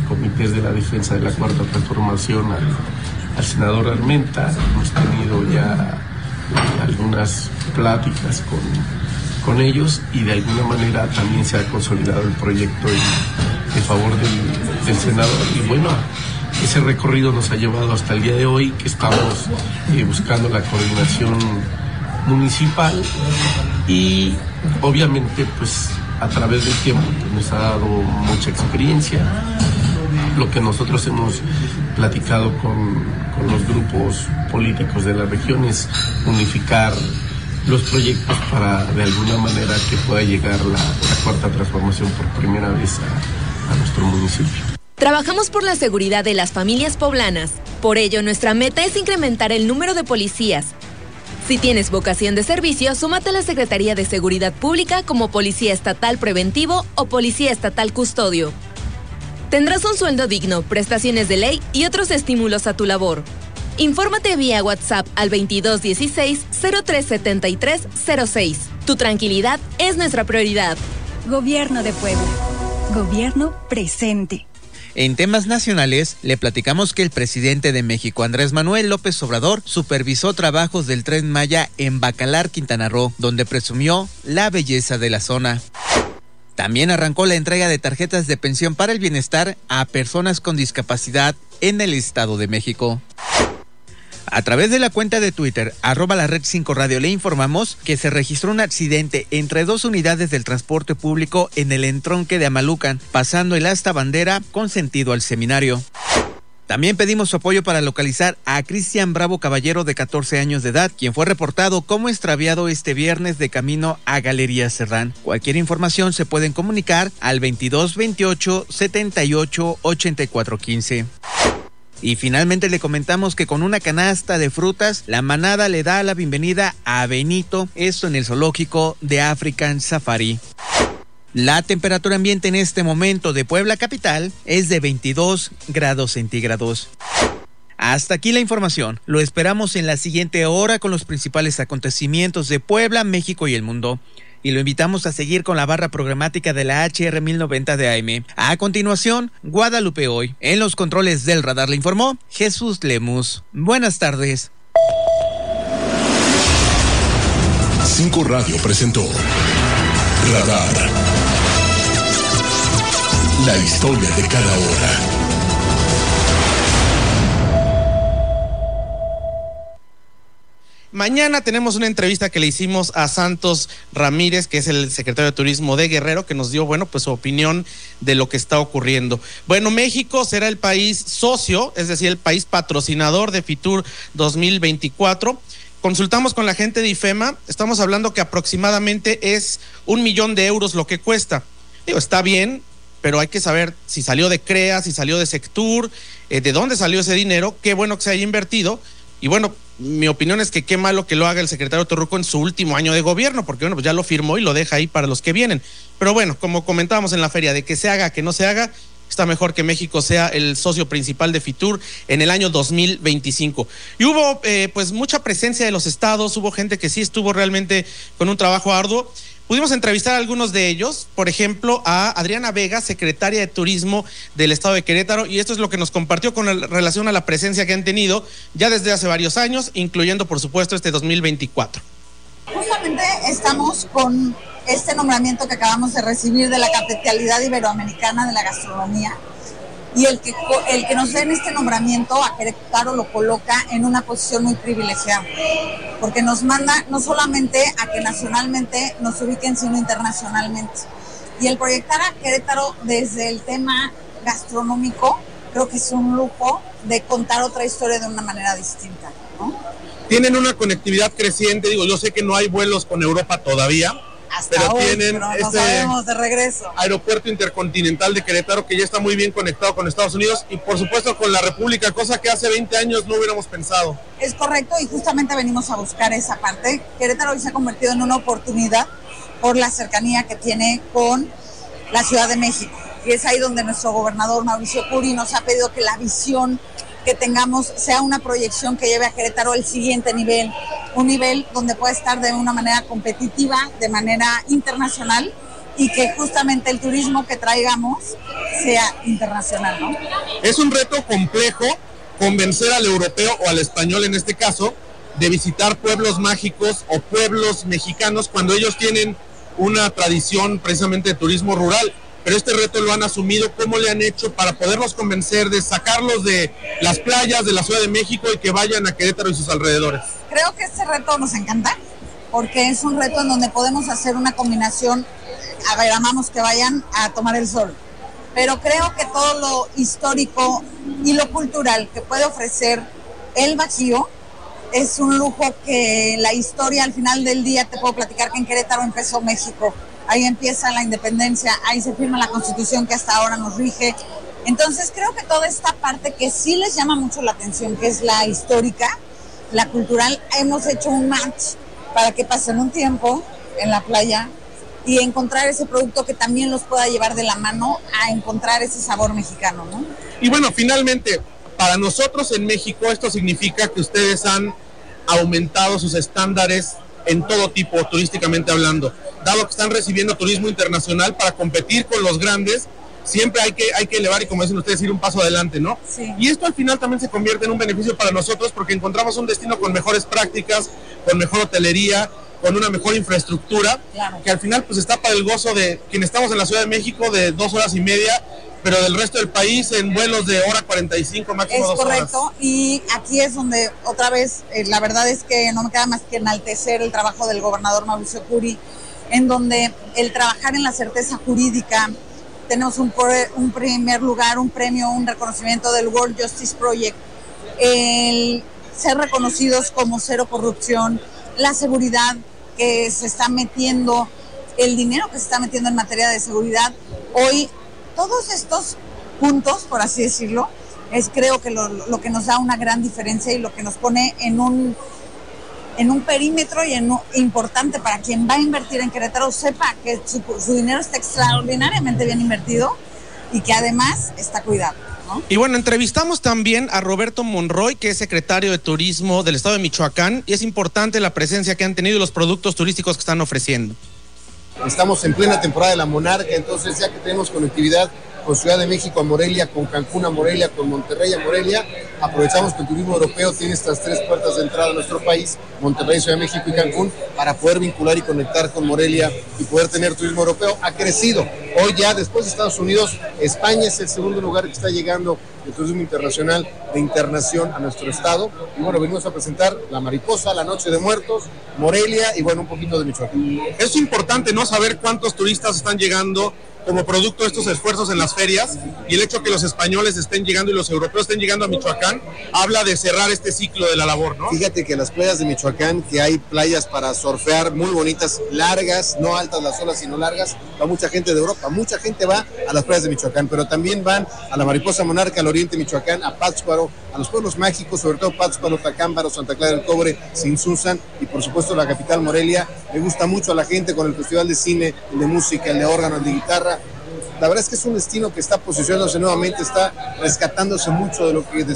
comités de la defensa de la cuarta transformación al, senador Armenta. Hemos tenido ya algunas pláticas con, con, ellos y de alguna manera también se ha consolidado el proyecto en, favor del, senador. Y bueno, ese recorrido nos ha llevado hasta el día de hoy que estamos eh, buscando la coordinación municipal y obviamente pues a través del tiempo nos ha dado mucha experiencia. Lo que nosotros hemos platicado con, los grupos políticos de la región es unificar los proyectos para de alguna manera que pueda llegar la, cuarta transformación por primera vez a nuestro municipio. Trabajamos por la seguridad de las familias poblanas. Por ello, nuestra meta es incrementar el número de policías, si tienes vocación de servicio, súmate a la Secretaría de Seguridad Pública como Policía Estatal Preventivo o Policía Estatal Custodio. Tendrás un sueldo digno, prestaciones de ley y otros estímulos a tu labor. Infórmate vía WhatsApp al 2216 037306. Tu tranquilidad es nuestra prioridad. Gobierno de Puebla. Gobierno presente. En temas nacionales, le platicamos que el presidente de México, Andrés Manuel López Obrador, supervisó trabajos del tren Maya en Bacalar, Quintana Roo, donde presumió la belleza de la zona. También arrancó la entrega de tarjetas de pensión para el bienestar a personas con discapacidad en el Estado de México. A través de la cuenta de Twitter, arroba la red 5 Radio, le informamos que se registró un accidente entre dos unidades del transporte público en el entronque de Amalucan, pasando el asta bandera con sentido al seminario. También pedimos su apoyo para localizar a Cristian Bravo Caballero de 14 años de edad, quien fue reportado como extraviado este viernes de camino a Galería Serrán. Cualquier información se pueden comunicar al 2228 78 84 15. Y finalmente le comentamos que con una canasta de frutas, la manada le da la bienvenida a Benito, esto en el zoológico de African Safari. La temperatura ambiente en este momento de Puebla Capital es de 22 grados centígrados. Hasta aquí la información. Lo esperamos en la siguiente hora con los principales acontecimientos de Puebla, México y el mundo y lo invitamos a seguir con la barra programática de la HR 1090 de AM. A continuación, Guadalupe Hoy. En los controles del radar le informó Jesús Lemus. Buenas tardes. 5 Radio presentó Radar. La historia de cada hora. Mañana tenemos una entrevista que le hicimos a Santos Ramírez, que es el secretario de Turismo de Guerrero, que nos dio, bueno, pues su opinión de lo que está ocurriendo. Bueno, México será el país socio, es decir, el país patrocinador de FITUR 2024. Consultamos con la gente de IFEMA, estamos hablando que aproximadamente es un millón de euros lo que cuesta. Digo, está bien, pero hay que saber si salió de CREA, si salió de Sectur, eh, de dónde salió ese dinero, qué bueno que se haya invertido. Y bueno, mi opinión es que qué malo que lo haga el secretario Torruco en su último año de gobierno, porque bueno, pues ya lo firmó y lo deja ahí para los que vienen. Pero bueno, como comentábamos en la feria, de que se haga, que no se haga, está mejor que México sea el socio principal de Fitur en el año 2025. Y hubo eh, pues mucha presencia de los estados, hubo gente que sí estuvo realmente con un trabajo arduo. Pudimos entrevistar a algunos de ellos, por ejemplo, a Adriana Vega, secretaria de Turismo del Estado de Querétaro, y esto es lo que nos compartió con relación a la presencia que han tenido ya desde hace varios años, incluyendo, por supuesto, este 2024. Justamente estamos con este nombramiento que acabamos de recibir de la capitalidad iberoamericana de la gastronomía y el que, el que nos den este nombramiento a Querétaro lo coloca en una posición muy privilegiada, porque nos manda no solamente a que nacionalmente nos ubiquen, sino internacionalmente. Y el proyectar a Querétaro desde el tema gastronómico, creo que es un lujo de contar otra historia de una manera distinta. Tienen una conectividad creciente, digo, yo sé que no hay vuelos con Europa todavía, pero tienen este de regreso. aeropuerto intercontinental de Querétaro que ya está muy bien conectado con Estados Unidos y por supuesto con la República, cosa que hace 20 años no hubiéramos pensado. Es correcto y justamente venimos a buscar esa parte. Querétaro hoy se ha convertido en una oportunidad por la cercanía que tiene con la Ciudad de México. Y es ahí donde nuestro gobernador Mauricio Curi nos ha pedido que la visión que tengamos sea una proyección que lleve a Querétaro al siguiente nivel, un nivel donde pueda estar de una manera competitiva, de manera internacional y que justamente el turismo que traigamos sea internacional, ¿no? Es un reto complejo convencer al europeo o al español en este caso de visitar pueblos mágicos o pueblos mexicanos cuando ellos tienen una tradición precisamente de turismo rural. Pero este reto lo han asumido, ¿cómo le han hecho para poderlos convencer de sacarlos de las playas de la Ciudad de México y que vayan a Querétaro y sus alrededores? Creo que este reto nos encanta porque es un reto en donde podemos hacer una combinación, a ver, amamos que vayan a tomar el sol, pero creo que todo lo histórico y lo cultural que puede ofrecer el Bajío es un lujo que la historia al final del día te puedo platicar que en Querétaro empezó México. Ahí empieza la independencia, ahí se firma la constitución que hasta ahora nos rige. Entonces creo que toda esta parte que sí les llama mucho la atención, que es la histórica, la cultural, hemos hecho un match para que pasen un tiempo en la playa y encontrar ese producto que también los pueda llevar de la mano a encontrar ese sabor mexicano, ¿no? Y bueno, finalmente, para nosotros en México esto significa que ustedes han aumentado sus estándares en todo tipo, turísticamente hablando. Dado que están recibiendo turismo internacional para competir con los grandes, siempre hay que, hay que elevar y como dicen ustedes, ir un paso adelante, ¿no? Sí. Y esto al final también se convierte en un beneficio para nosotros porque encontramos un destino con mejores prácticas, con mejor hotelería, con una mejor infraestructura, Claro. que al final pues está para el gozo de quienes estamos en la Ciudad de México de dos horas y media, pero del resto del país en vuelos de hora 45, máximo Es dos horas. correcto, y aquí es donde otra vez, eh, la verdad es que no me queda más que enaltecer el trabajo del gobernador Mauricio Curi, en donde el trabajar en la certeza jurídica, tenemos un, primer lugar, un premio, un reconocimiento del World Justice Project, el ser reconocidos como cero corrupción, la seguridad que se está metiendo, el dinero que se está metiendo en materia de seguridad. Hoy, todos estos puntos, por así decirlo, es creo que lo que nos da una gran diferencia y lo que nos pone en un en un perímetro y en un- importante para quien va a invertir en Querétaro sepa que su, su dinero está extraordinariamente bien invertido y que además está cuidado. ¿no? Y bueno, entrevistamos también a Roberto Monroy, que es secretario de Turismo del Estado de Michoacán, y es importante la presencia que han tenido y los productos turísticos que están ofreciendo. Estamos en plena temporada de la Monarca, entonces ya que tenemos conectividad con Ciudad de México a Morelia, con Cancún a Morelia, con Monterrey a Morelia, aprovechamos que el turismo europeo tiene estas tres puertas de entrada a nuestro país, Monterrey, Ciudad de México y Cancún, para poder vincular y conectar con Morelia y poder tener turismo europeo. Ha crecido. Hoy ya, después de Estados Unidos, España es el segundo lugar que está llegando de turismo internacional de internación a nuestro estado. Y bueno, venimos a presentar La Mariposa, La Noche de Muertos, Morelia y bueno, un poquito de Michoacán. Es importante no saber cuántos turistas están llegando como producto de estos esfuerzos en las ferias y el hecho que los españoles estén llegando y los europeos estén llegando a Michoacán habla de cerrar este ciclo de la labor, ¿no? Fíjate que las playas de Michoacán, que hay playas para surfear muy bonitas, largas, no altas las olas, sino largas, va mucha gente de Europa, mucha gente va a las playas de Michoacán, pero también van a la Mariposa Monarca, al oriente Michoacán, a Pátzcuaro, a los pueblos mágicos, sobre todo Pátzcuaro, Tacámbaro, Santa Clara del Cobre, Sinsusan y por supuesto la capital Morelia. Me gusta mucho a la gente con el festival de cine, el de música, el de órganos, el de guitarra. La verdad es que es un destino que está posicionándose nuevamente, está rescatándose mucho de lo que eh,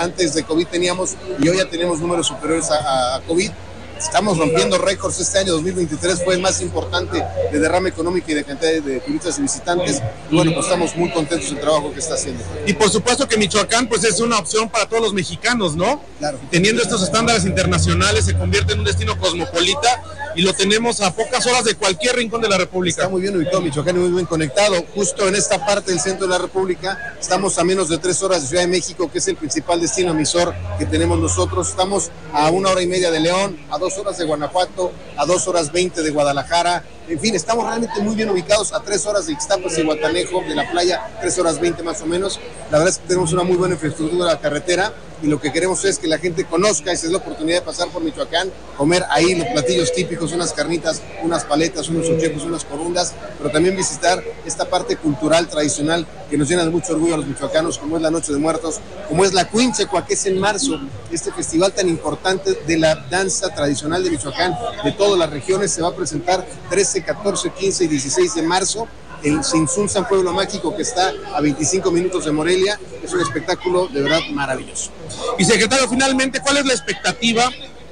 antes de COVID teníamos y hoy ya tenemos números superiores a, a- COVID. Estamos rompiendo récords. Este año 2023 fue el más importante de derrame económico y de cantidad de, de turistas y visitantes. Y bueno, pues estamos muy contentos del trabajo que está haciendo. Y por supuesto que Michoacán pues es una opción para todos los mexicanos, ¿no? Claro. Teniendo estos estándares internacionales se convierte en un destino cosmopolita y lo tenemos a pocas horas de cualquier rincón de la República. Está muy bien ubicado Michoacán muy bien conectado. Justo en esta parte del centro de la República estamos a menos de tres horas de Ciudad de México, que es el principal destino emisor que tenemos nosotros. Estamos a una hora y media de León, a dos horas de Guanajuato, a dos horas veinte de Guadalajara. En fin, estamos realmente muy bien ubicados a tres horas de Ixtapas y Guatanejo, de la playa, tres horas veinte más o menos. La verdad es que tenemos una muy buena infraestructura de la carretera y lo que queremos es que la gente conozca, esa es la oportunidad de pasar por Michoacán, comer ahí los platillos típicos, unas carnitas, unas paletas, unos ochepos, unas corundas, pero también visitar esta parte cultural tradicional que nos llena de mucho orgullo a los michoacanos, como es la Noche de Muertos, como es la Cuinchecua, que es en marzo, este festival tan importante de la danza tradicional de Michoacán, de todas las regiones, se va a presentar 13, 14, 15 y 16 de marzo en Sinsunzan Pueblo Mágico, que está a 25 minutos de Morelia. Es un espectáculo de verdad maravilloso. Y secretario, finalmente, ¿cuál es la expectativa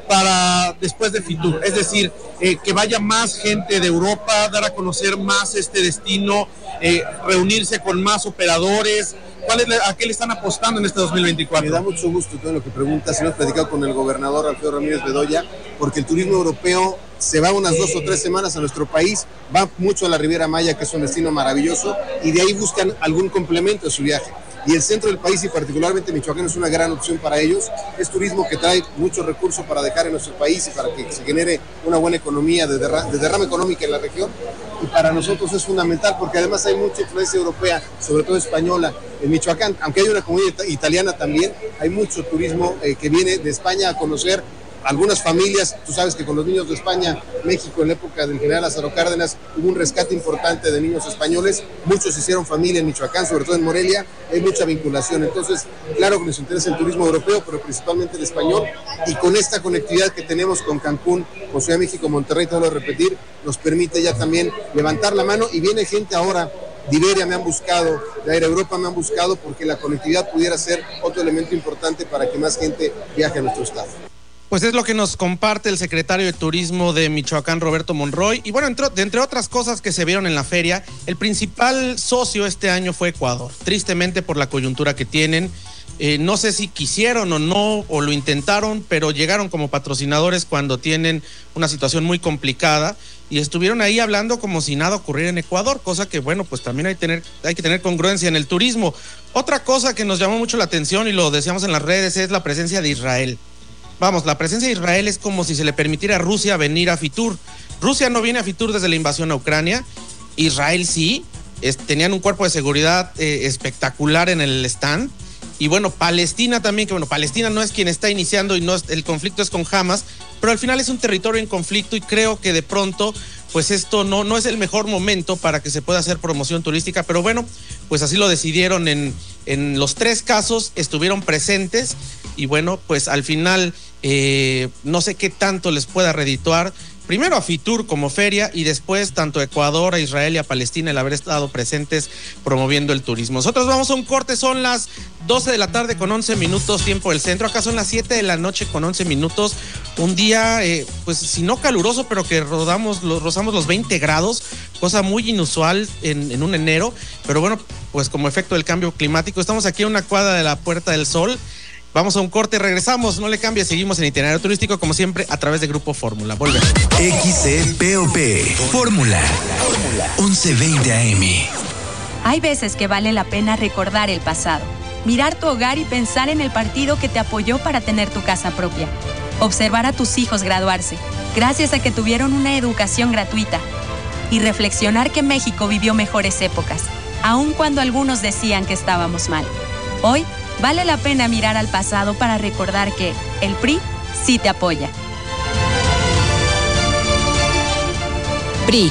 para después de Fitur, es decir, eh, que vaya más gente de Europa, dar a conocer más este destino, eh, reunirse con más operadores. ¿Cuál es, ¿A qué le están apostando en este 2024? Me da mucho gusto todo lo que preguntas. Hemos platicado con el gobernador Alfredo Ramírez Bedoya, porque el turismo europeo se va unas dos o tres semanas a nuestro país, va mucho a la Riviera Maya, que es un destino maravilloso, y de ahí buscan algún complemento de su viaje y el centro del país y particularmente Michoacán es una gran opción para ellos. Es turismo que trae muchos recursos para dejar en nuestro país y para que se genere una buena economía de, derrama económica en la región. Y para nosotros es fundamental porque además hay mucha influencia europea, sobre todo española, en Michoacán. Aunque hay una comunidad italiana también, hay mucho turismo eh, que viene de España a conocer algunas familias, tú sabes que con los niños de España, México en la época del general Lázaro Cárdenas hubo un rescate importante de niños españoles, muchos hicieron familia en Michoacán, sobre todo en Morelia, hay mucha vinculación, entonces claro que nos interesa el turismo europeo, pero principalmente el español, y con esta conectividad que tenemos con Cancún, con Ciudad de México, Monterrey, todo lo repetir, nos permite ya también levantar la mano. Y viene gente ahora de Iberia me han buscado, de Air Europa me han buscado porque la conectividad pudiera ser otro elemento importante para que más gente viaje a nuestro estado. Pues es lo que nos comparte el secretario de Turismo de Michoacán, Roberto Monroy. Y bueno, entre, entre, otras cosas que se vieron en la feria, el principal socio este año fue Ecuador, tristemente por la coyuntura que tienen. Eh, no sé si quisieron o no, o lo intentaron, pero llegaron como patrocinadores cuando tienen una situación muy complicada y estuvieron ahí hablando como si nada ocurriera en Ecuador, cosa que bueno, pues también hay, tener, hay que tener congruencia en el turismo. Otra cosa que nos llamó mucho la atención y lo decíamos en las redes es la presencia de Israel vamos, la presencia de Israel es como si se le permitiera a Rusia venir a Fitur. Rusia no viene a Fitur desde la invasión a Ucrania, Israel sí, tenían un cuerpo de seguridad eh, espectacular en el stand. Y bueno, Palestina también, que bueno, Palestina no es quien está iniciando y no es, el conflicto es con Hamas, pero al final es un territorio en conflicto y creo que de pronto, pues esto no, no es el mejor momento para que se pueda hacer promoción turística, pero bueno, pues así lo decidieron en, en los tres casos, estuvieron presentes y bueno, pues al final eh, no sé qué tanto les pueda redituar. Primero a Fitur como feria y después tanto a Ecuador, a Israel y a Palestina el haber estado presentes promoviendo el turismo. Nosotros vamos a un corte, son las 12 de la tarde con 11 minutos tiempo del centro, acá son las 7 de la noche con 11 minutos, un día eh, pues si no caluroso pero que rodamos, rozamos los 20 grados, cosa muy inusual en, en un enero, pero bueno pues como efecto del cambio climático estamos aquí en una cuadra de la Puerta del Sol Vamos a un corte, regresamos, no le cambie, seguimos en itinerario turístico como siempre a través de Grupo Fórmula. Volvemos. XCPOP Fórmula 1120 AM. Hay veces que vale la pena recordar el pasado, mirar tu hogar y pensar en el partido que te apoyó para tener tu casa propia. Observar a tus hijos graduarse, gracias a que tuvieron una educación gratuita. Y reflexionar que México vivió mejores épocas, aun cuando algunos decían que estábamos mal. Hoy, Vale la pena mirar al pasado para recordar que el PRI sí te apoya. PRI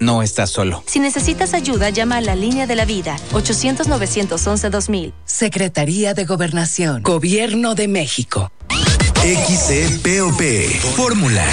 No estás solo. Si necesitas ayuda, llama a la línea de la vida 800-911-2000. Secretaría de Gobernación. Gobierno de México. XCPOP. Fórmula.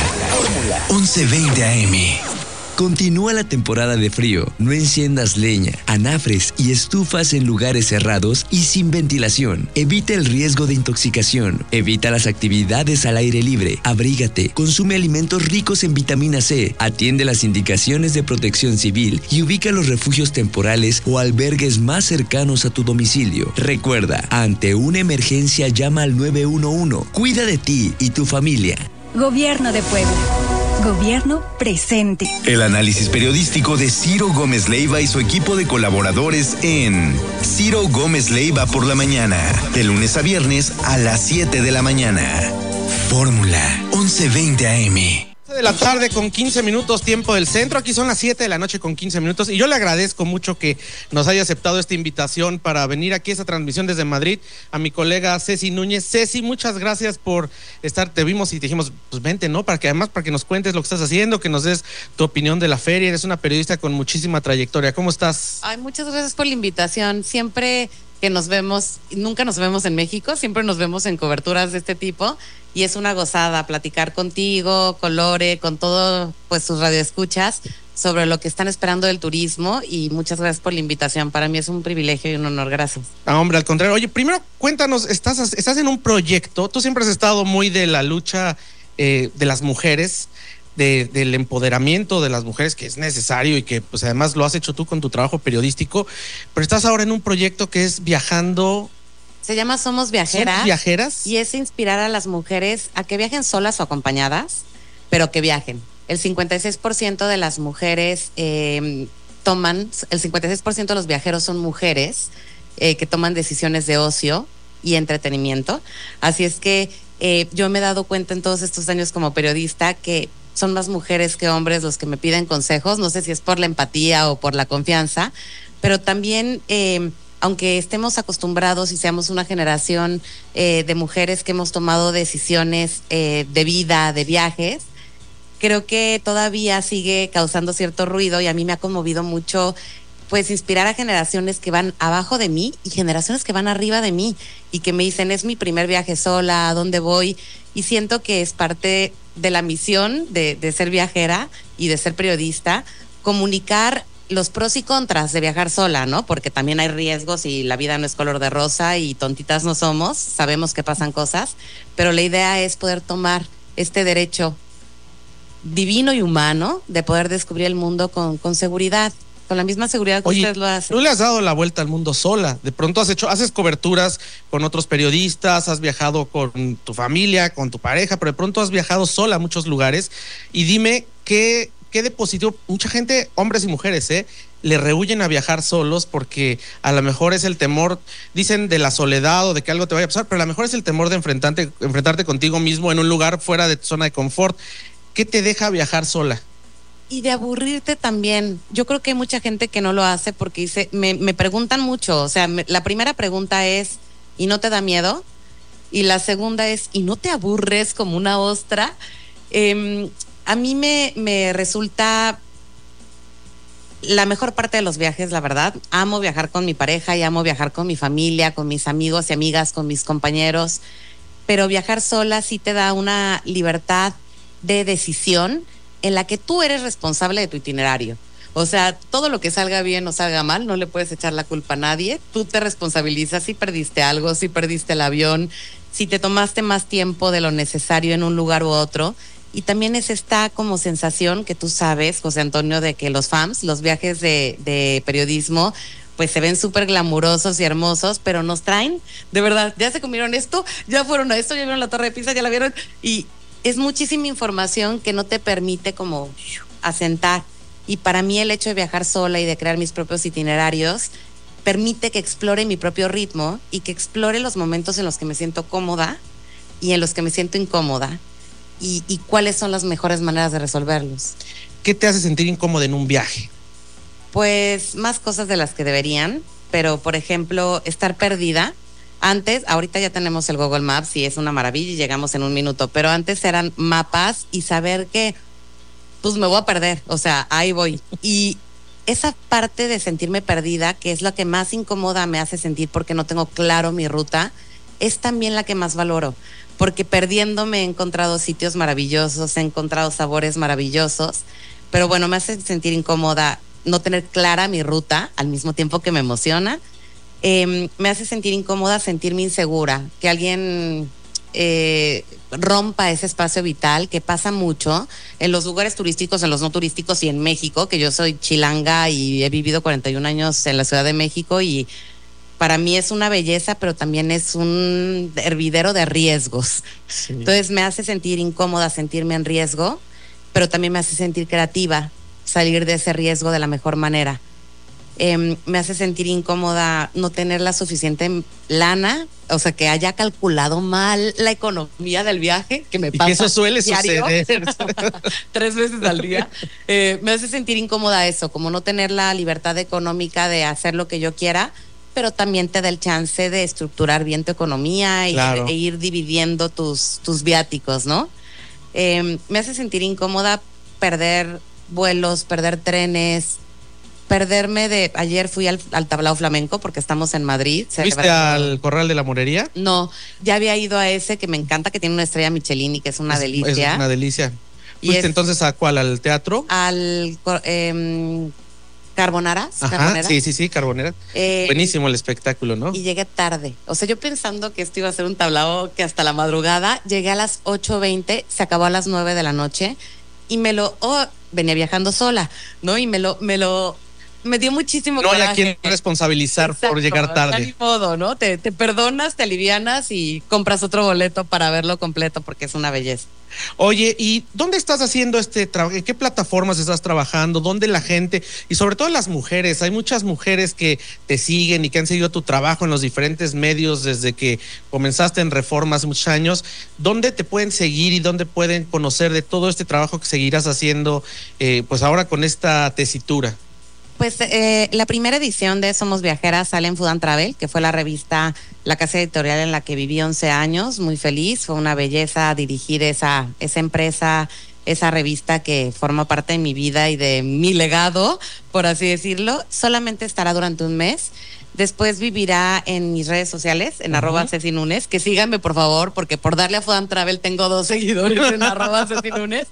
1120 AM. Continúa la temporada de frío. No enciendas leña, anafres y estufas en lugares cerrados y sin ventilación. Evita el riesgo de intoxicación. Evita las actividades al aire libre. Abrígate. Consume alimentos ricos en vitamina C. Atiende las indicaciones de protección civil y ubica los refugios temporales o albergues más cercanos a tu domicilio. Recuerda, ante una emergencia llama al 911. Cuida de ti y tu familia. Gobierno de Puebla. Gobierno presente. El análisis periodístico de Ciro Gómez Leiva y su equipo de colaboradores en Ciro Gómez Leiva por la mañana, de lunes a viernes a las 7 de la mañana. Fórmula 1120 AM de la tarde con 15 minutos tiempo del centro. Aquí son las 7 de la noche con 15 minutos y yo le agradezco mucho que nos haya aceptado esta invitación para venir aquí a esta transmisión desde Madrid a mi colega Ceci Núñez. Ceci, muchas gracias por estar. Te vimos y te dijimos, pues vente, ¿no? Para que además para que nos cuentes lo que estás haciendo, que nos des tu opinión de la feria. Eres una periodista con muchísima trayectoria. ¿Cómo estás? Ay, muchas gracias por la invitación. Siempre que nos vemos, nunca nos vemos en México, siempre nos vemos en coberturas de este tipo y es una gozada platicar contigo, con Lore, con todo pues sus radioescuchas sobre lo que están esperando del turismo y muchas gracias por la invitación. Para mí es un privilegio y un honor, gracias. Ah, hombre, al contrario. Oye, primero cuéntanos, estás, estás en un proyecto, tú siempre has estado muy de la lucha eh, de las mujeres del empoderamiento de las mujeres que es necesario y que pues además lo has hecho tú con tu trabajo periodístico, pero estás ahora en un proyecto que es viajando. Se llama Somos Viajeras. viajeras. Y es inspirar a las mujeres a que viajen solas o acompañadas, pero que viajen. El 56% de las mujeres em, toman, el 56% de los viajeros son mujeres eh, que toman decisiones de ocio y entretenimiento. Así es que eh, yo me he dado cuenta en todos estos años como periodista que son más mujeres que hombres los que me piden consejos, no sé si es por la empatía o por la confianza, pero también, eh, aunque estemos acostumbrados y seamos una generación eh, de mujeres que hemos tomado decisiones eh, de vida, de viajes, creo que todavía sigue causando cierto ruido y a mí me ha conmovido mucho pues inspirar a generaciones que van abajo de mí y generaciones que van arriba de mí y que me dicen es mi primer viaje sola, ¿a dónde voy? Y siento que es parte de la misión de, de ser viajera y de ser periodista, comunicar los pros y contras de viajar sola, ¿no? Porque también hay riesgos y la vida no es color de rosa y tontitas no somos, sabemos que pasan cosas, pero la idea es poder tomar este derecho divino y humano de poder descubrir el mundo con, con seguridad con la misma seguridad que usted lo hace. Tú le has dado la vuelta al mundo sola. De pronto has hecho, haces coberturas con otros periodistas, has viajado con tu familia, con tu pareja, pero de pronto has viajado sola a muchos lugares. Y dime qué, qué de positivo, mucha gente, hombres y mujeres, ¿eh? le rehuyen a viajar solos porque a lo mejor es el temor, dicen de la soledad o de que algo te vaya a pasar, pero a lo mejor es el temor de enfrentarte, enfrentarte contigo mismo en un lugar fuera de tu zona de confort. ¿Qué te deja viajar sola? Y de aburrirte también. Yo creo que hay mucha gente que no lo hace porque me preguntan mucho, o sea, la primera pregunta es, ¿y no te da miedo? Y la segunda es, ¿y no te aburres como una ostra? Em, a mí me, me resulta la mejor parte de los viajes, la verdad. Amo viajar con mi pareja y amo viajar con mi familia, con mis amigos y amigas, con mis compañeros, pero viajar sola sí te da una libertad de decisión en la que tú eres responsable de tu itinerario. O sea, todo lo que salga bien o salga mal, no le puedes echar la culpa a nadie. Tú te responsabilizas si perdiste algo, si perdiste el avión, si te tomaste más tiempo de lo necesario en un lugar u otro. Y también es esta como sensación que tú sabes, José Antonio, de que los FAMS, los viajes de, de periodismo, pues se ven súper glamurosos y hermosos, pero nos traen, de verdad, ya se comieron esto, ya fueron a esto, ya vieron la torre de Pisa, ya la vieron. Y es muchísima información que no te permite como asentar. Y para mí el hecho de viajar sola y de crear mis propios itinerarios permite que explore mi propio ritmo y que explore los momentos en los que me siento cómoda y en los que me siento incómoda y, y cuáles son las mejores maneras de resolverlos. ¿Qué te hace sentir incómodo en un viaje? Pues más cosas de las que deberían, pero por ejemplo, estar perdida. Antes, ahorita ya tenemos el Google Maps y es una maravilla y llegamos en un minuto, pero antes eran mapas y saber que, pues me voy a perder, o sea, ahí voy. Y esa parte de sentirme perdida, que es la que más incómoda me hace sentir porque no tengo claro mi ruta, es también la que más valoro, porque perdiéndome he encontrado sitios maravillosos, he encontrado sabores maravillosos, pero bueno, me hace sentir incómoda no tener clara mi ruta al mismo tiempo que me emociona. Eh, me hace sentir incómoda, sentirme insegura, que alguien eh, rompa ese espacio vital que pasa mucho en los lugares turísticos, en los no turísticos y en México, que yo soy chilanga y he vivido 41 años en la Ciudad de México y para mí es una belleza, pero también es un hervidero de riesgos. Sí. Entonces me hace sentir incómoda, sentirme en riesgo, pero también me hace sentir creativa, salir de ese riesgo de la mejor manera. Em, me hace sentir incómoda no tener la suficiente lana, o sea, que haya calculado mal la economía del viaje, que me Y pasa. que eso suele diario, suceder. tres veces al día. Eh, me hace sentir incómoda eso, como no tener la libertad económica de hacer lo que yo quiera, pero también te da el chance de estructurar bien tu economía y, Claro. e ir dividiendo tus, tus viáticos, ¿no? Eh, me hace sentir incómoda perder vuelos, perder trenes, perderme de... Ayer fui al, al tablao flamenco porque estamos en Madrid. ¿Fuiste celebrando- al Corral de la Morería? No, ya había ido a ese que me encanta, que tiene una estrella Michelin y que es una delicia. Es una delicia. Y ¿Fuiste es- entonces a cuál? ¿Al teatro? al em, Carbonaras. Ajá, Carboneras. sí, sí, sí, Carbonera. Eh, Buenísimo el espectáculo, ¿no? Y llegué tarde. O sea, yo pensando que esto iba a ser un tablao que hasta la madrugada, llegué a las 8.20, se acabó a las 9 de la noche y me lo, oh, venía viajando sola, ¿no? Y me lo, me lo, me dio muchísimo No hay a coraje. quien responsabilizar por llegar tarde. Ni modo, ¿no? Te, te perdonas, te alivianas y compras otro boleto para verlo completo porque es una belleza. Oye, ¿y dónde estás haciendo este trabajo? ¿En qué plataformas estás trabajando? ¿Dónde la gente? Y sobre todo las mujeres. Hay muchas mujeres que te siguen y que han seguido tu trabajo en los diferentes medios desde que comenzaste en Reforma hace muchos años. ¿Dónde te pueden seguir y dónde pueden conocer de todo este trabajo que seguirás haciendo, eh, pues ahora con esta tesitura? Pues eh, la primera edición de Somos Viajeras sale en Food and Travel, que fue la revista, la casa editorial en la que viví 11 años, muy feliz, fue una belleza dirigir esa, esa empresa, esa revista que forma parte de mi vida y de mi legado, por así decirlo. Solamente estará durante un mes. Después vivirá en mis redes sociales, en Ujú. arroba Ceci que síganme por favor, porque por darle a Food and Travel tengo dos seguidores en arroba Ceci Núñez.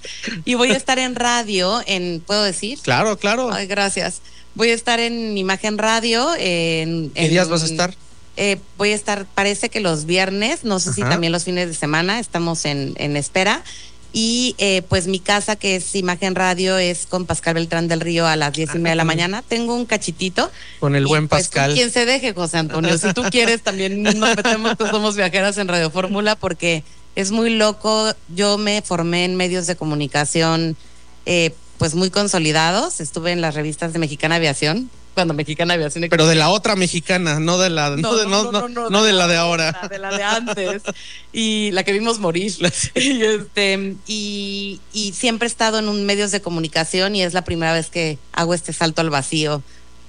Y voy a estar en radio, en, ¿puedo decir? Claro, claro. Ay, gracias. Voy a estar en Imagen Radio. En, ¿Qué en- días vas a estar? eh, voy a estar, parece que los viernes, no sé si también los fines de semana, estamos en, en espera. Y eh, pues mi casa, que es Imagen Radio, es con Pascal Beltrán del Río a las diez y media de la mañana. Tengo un cachitito. Con el buen Pues, Pascal. Quien se deje, José Antonio. Si tú quieres, también nos metemos que somos viajeras en Radio Fórmula porque es muy loco. Yo me formé en medios de comunicación, eh, pues muy consolidados. Estuve en las revistas de Mexicana Aviación, cuando Mexicana Aviación. Pero de la otra mexicana, no de la, no, de, no, no, no de la de ahora. de la de antes y la que vimos morir y este y, y siempre he estado en un medios de comunicación y es la primera vez que hago este salto al vacío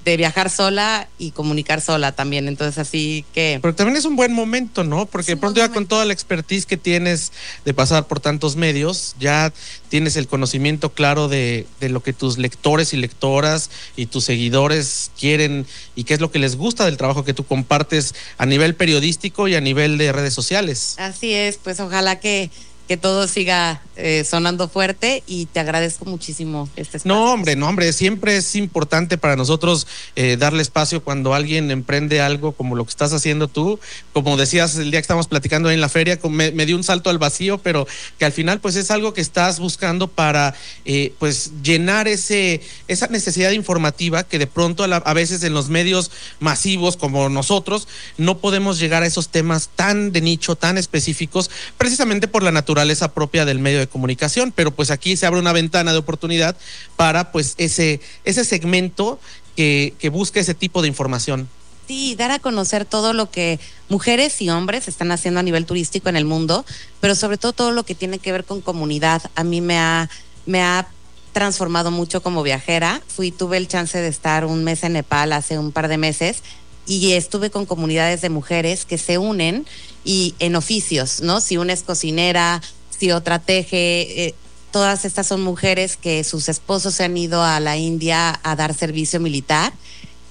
de viajar sola y comunicar sola también entonces así que Pero también es un buen momento, ¿no? Porque de pronto ya con toda la expertise que tienes de pasar por tantos medios, ya tienes el conocimiento claro de, de lo que tus lectores y lectoras y tus seguidores quieren y qué es lo que les gusta del trabajo que tú compartes a nivel periodístico y a nivel de redes sociales. Así es, pues ojalá que que todo siga eh, sonando fuerte y te agradezco muchísimo este espacio. No, hombre, no, hombre, siempre es importante para nosotros eh, darle espacio cuando alguien emprende algo como lo que estás haciendo tú. Como decías el día que estábamos platicando ahí en la feria, me, me dio un salto al vacío, pero que al final pues es algo que estás buscando para eh, pues llenar ese, esa necesidad informativa que de pronto a, la- a veces en los medios masivos como nosotros no podemos llegar a esos temas tan de nicho, tan específicos, precisamente por la naturaleza propia del medio de comunicación, pero pues aquí se abre una ventana de oportunidad para pues ese, ese segmento que, que busca ese tipo de información. Sí, dar a conocer todo lo que mujeres y hombres están haciendo a nivel turístico en el mundo, pero sobre todo todo lo que tiene que ver con comunidad. A mí me ha, me ha transformado mucho como viajera. Fui, tuve el chance de estar un mes en Nepal hace un par de meses y estuve con comunidades de mujeres que se unen y en oficios, ¿no? Si una es cocinera, si otra teje, eh, todas estas son mujeres que sus esposos se han ido a la India a dar servicio militar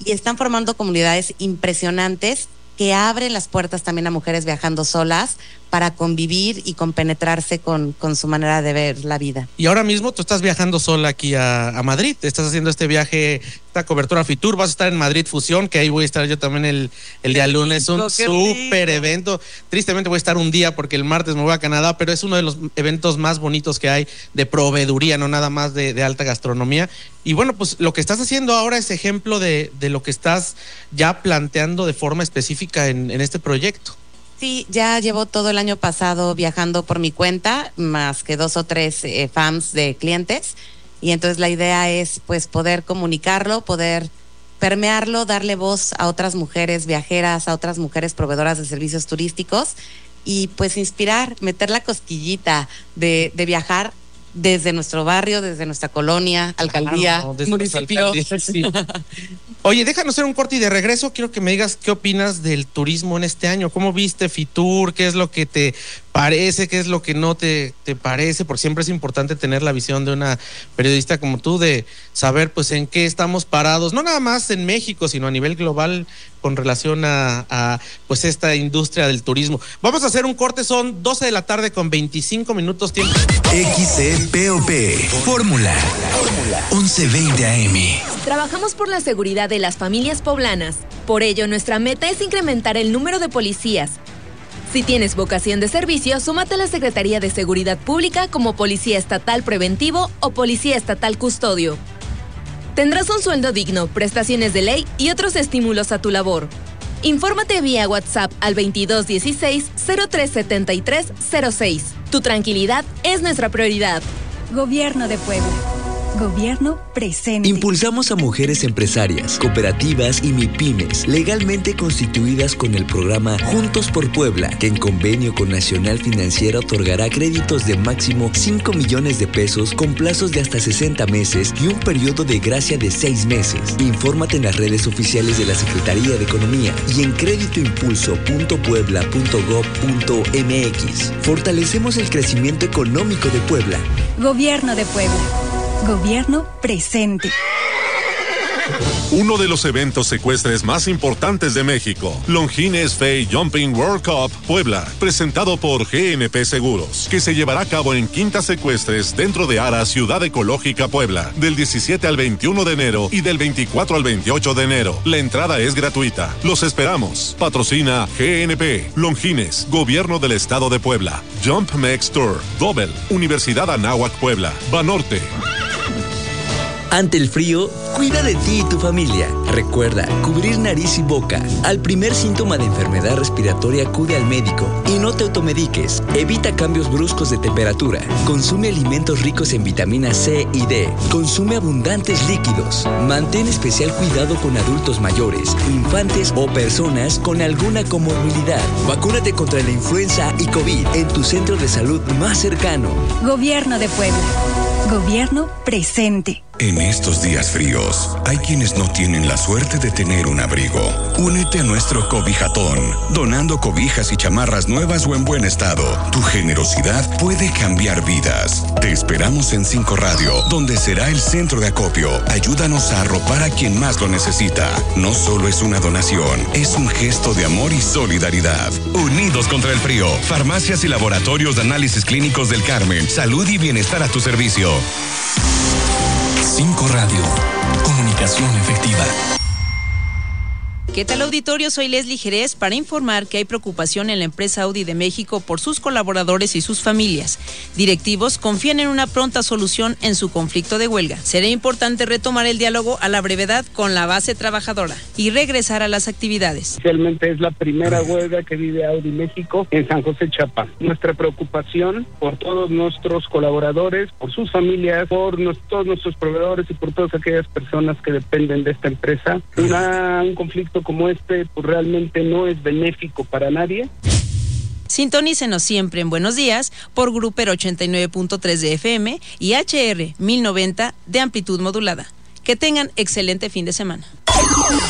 y están formando comunidades impresionantes que abren las puertas también a mujeres viajando solas para convivir y compenetrarse con, con su manera de ver la vida. Y ahora mismo tú estás viajando sola aquí a, a Madrid, estás haciendo este viaje, esta cobertura Fitur, vas a estar en Madrid Fusión, que ahí voy a estar yo también el, el día lunes, un súper evento. Tristemente voy a estar un día porque el martes me voy a Canadá, pero es uno de los eventos más bonitos que hay de proveeduría, no nada más de, de alta gastronomía. Y bueno, pues lo que estás haciendo ahora es ejemplo de, de lo que estás ya planteando de forma específica en, en este proyecto. Sí, ya llevo todo el año pasado viajando por mi cuenta, más que dos o tres eh, fans de clientes. Y entonces la idea es pues poder comunicarlo, poder permearlo, darle voz a otras mujeres viajeras, a otras mujeres proveedoras de servicios turísticos y pues inspirar, meter la cosquillita de, de viajar desde nuestro barrio, desde nuestra colonia, alcaldía, Claro, municipio. sí. Oye, déjanos hacer un corte y de regreso quiero que me digas qué opinas del turismo en este año. ¿Cómo viste Fitur? ¿Qué es lo que te parece? ¿Qué es lo que no te, te parece? Porque siempre es importante tener la visión de una periodista como tú de saber pues en qué estamos parados, no nada más en México, sino a nivel global con relación a, a, pues esta industria del turismo. Vamos a hacer un corte, son 12 de la tarde con 25 minutos tiempo. XCPOP. Fórmula. 1120 AM. Trabajamos por la seguridad de las familias poblanas. Por ello, nuestra meta es incrementar el número de policías. Si tienes vocación de servicio, súmate a la Secretaría de Seguridad Pública como Policía Estatal Preventivo o Policía Estatal Custodio. Tendrás un sueldo digno, prestaciones de ley y otros estímulos a tu labor. Infórmate vía WhatsApp al 2216-037306. Tu tranquilidad es nuestra prioridad. Gobierno de Puebla. Gobierno presente. Impulsamos a mujeres empresarias, cooperativas y MIPIMES legalmente constituidas con el programa Juntos por Puebla, que en convenio con Nacional Financiera otorgará créditos de máximo 5 millones de pesos con plazos de hasta 60 meses y un periodo de gracia de 6 meses. Infórmate en las redes oficiales de la Secretaría de Economía y en créditoimpulso.puebla.gov.mx. Fortalecemos el crecimiento económico de Puebla. Gobierno de Puebla. Gobierno presente. Uno de los eventos secuestres más importantes de México, Longines Fay Jumping World Cup Puebla, presentado por GNP Seguros, que se llevará a cabo en Quinta Secuestres dentro de Ara Ciudad Ecológica Puebla, del 17 al 21 de enero y del 24 al 28 de enero. La entrada es gratuita. Los esperamos. Patrocina GNP, Longines, Gobierno del Estado de Puebla, Jump Mex Tour, Dobel, Universidad Anáhuac Puebla, Banorte. Ante el frío, cuida de ti y tu familia. Recuerda, cubrir nariz y boca. Al primer síntoma de enfermedad respiratoria acude al médico y no te automediques. Evita cambios bruscos de temperatura. Consume alimentos ricos en vitamina C y D. Consume abundantes líquidos. Mantén especial cuidado con adultos mayores, infantes o personas con alguna comorbilidad. Vacúnate contra la influenza y COVID en tu centro de salud más cercano. Gobierno de Puebla. Gobierno presente. En estos días fríos, hay quienes no tienen la suerte de tener un abrigo. Únete a nuestro cobijatón, donando cobijas y chamarras nuevas o en buen estado. Tu generosidad puede cambiar vidas. Te esperamos en 5 Radio, donde será el centro de acopio. Ayúdanos a arropar a quien más lo necesita. No solo es una donación, es un gesto de amor y solidaridad. Unidos contra el frío. Farmacias y laboratorios de análisis clínicos del Carmen. Salud y bienestar a tu servicio. 5 Radio. Comunicación efectiva. ¿Qué tal auditorio? Soy Leslie Jerez para informar que hay preocupación en la empresa Audi de México por sus colaboradores y sus familias. Directivos confían en una pronta solución en su conflicto de huelga. Será importante retomar el diálogo a la brevedad con la base trabajadora y regresar a las actividades. Oficialmente es la primera huelga que vive Audi México en San José Chapa. Nuestra preocupación por todos nuestros colaboradores, por sus familias, por todos nuestros proveedores y por todas aquellas personas que dependen de esta empresa. Una, un conflicto como este pues realmente no es benéfico para nadie. Sintonícenos siempre en Buenos Días por Gruper 89.3 de FM y HR 1090 de amplitud modulada. Que tengan excelente fin de semana.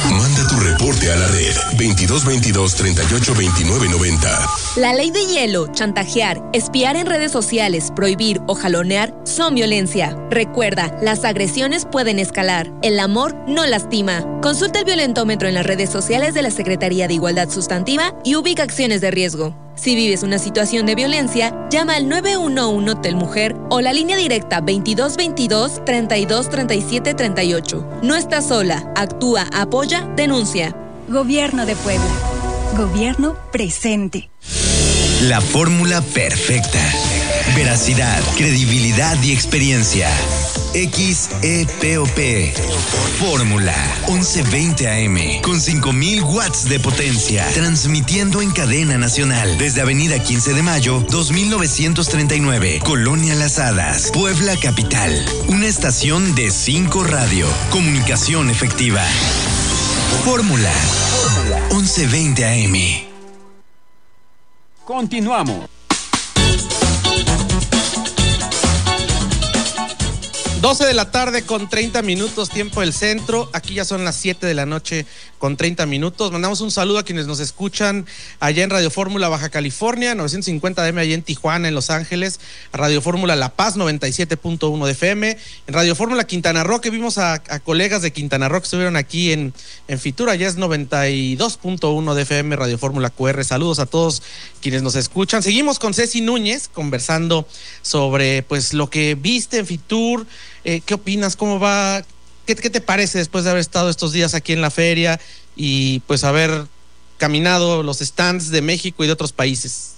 Manda tu reporte a la red 2222 38 29 90. La ley de hielo, chantajear, espiar en redes sociales, prohibir o jalonear son violencia. Recuerda, las agresiones pueden escalar. El amor no lastima. Consulta el violentómetro en las redes sociales de la Secretaría de Igualdad Sustantiva y ubica acciones de riesgo. Si vives una situación de violencia, llama al 911 Telmujer o la línea directa 2222 32 37 38. No estás sola. Actúa, apoya, denuncia. Gobierno de Puebla. Gobierno presente. La fórmula perfecta. Veracidad, credibilidad y experiencia. XEPOP. Fórmula 1120 AM con 5000 watts de potencia, transmitiendo en cadena nacional desde Avenida 15 de Mayo, 2939, Colonia Las Hadas, Puebla Capital. Una estación de 5 radio, comunicación efectiva. Fórmula 1120 AM. Continuamos. 12 de la tarde con 30 minutos, tiempo del centro. Aquí ya son las 7 de la noche con 30 minutos. Mandamos un saludo a quienes nos escuchan allá en Radio Fórmula Baja California, 950 DM allá en Tijuana, en Los Ángeles, Radio Fórmula La Paz, 97.1 de FM, en Radio Fórmula Quintana Roo, que vimos a, colegas de Quintana Roo que estuvieron aquí en, en Fitura, ya es 92.1 de FM, Radio Fórmula QR. Saludos a todos quienes nos escuchan. Seguimos con Ceci Núñez conversando sobre pues lo que viste en Fitur. Eh, ¿Qué opinas? ¿Cómo va? ¿Qué, ¿Qué, te parece después de haber estado estos días aquí en la feria y pues haber caminado los stands de México y de otros países?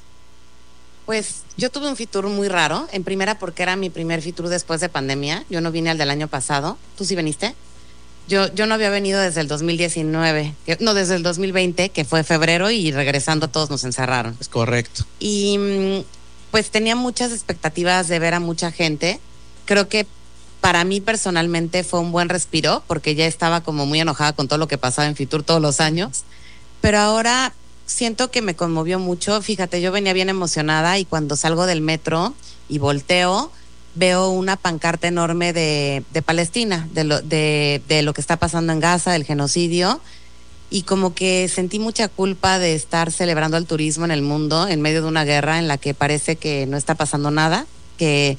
Pues yo tuve un Fitur muy raro, en primera porque era mi primer Fitur después de pandemia, yo no vine al del año pasado, ¿tú sí viniste? Yo, yo no había venido desde el 2019, que, no, desde el 2020, que fue febrero y regresando todos nos encerraron. Es correcto. Y pues tenía muchas expectativas de ver a mucha gente. Creo que para mí personalmente fue un buen respiro porque ya estaba como muy enojada con todo lo que pasaba en Fitur todos los años. Pero ahora siento que me conmovió mucho. Fíjate, yo venía bien emocionada y cuando salgo del metro y volteo, veo una pancarta enorme de, Palestina, de lo, de lo que está pasando en Gaza, del genocidio. Y como que sentí mucha culpa de estar celebrando el turismo en el mundo en medio de una guerra en la que parece que no está pasando nada, que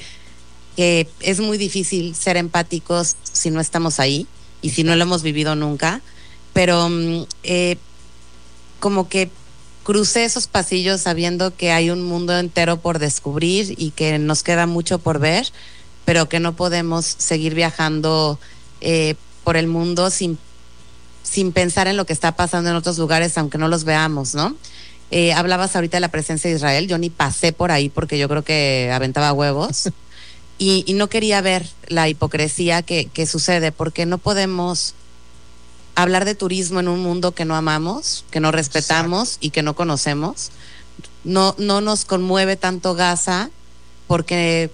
que es muy difícil ser empáticos si no estamos ahí y si no lo hemos vivido nunca, pero eh, como que crucé esos pasillos sabiendo que hay un mundo entero por descubrir y que nos queda mucho por ver, pero que no podemos seguir viajando eh, por el mundo sin, sin pensar en lo que está pasando en otros lugares, aunque no los veamos, ¿no? Eh, hablabas ahorita de la presencia de Israel, yo ni pasé por ahí porque yo creo que aventaba huevos. Y, y, no quería ver la hipocresía que, que, sucede, porque no podemos hablar de turismo en un mundo que no amamos, que no respetamos Exacto. y que no conocemos. No, no nos conmueve tanto Gaza porque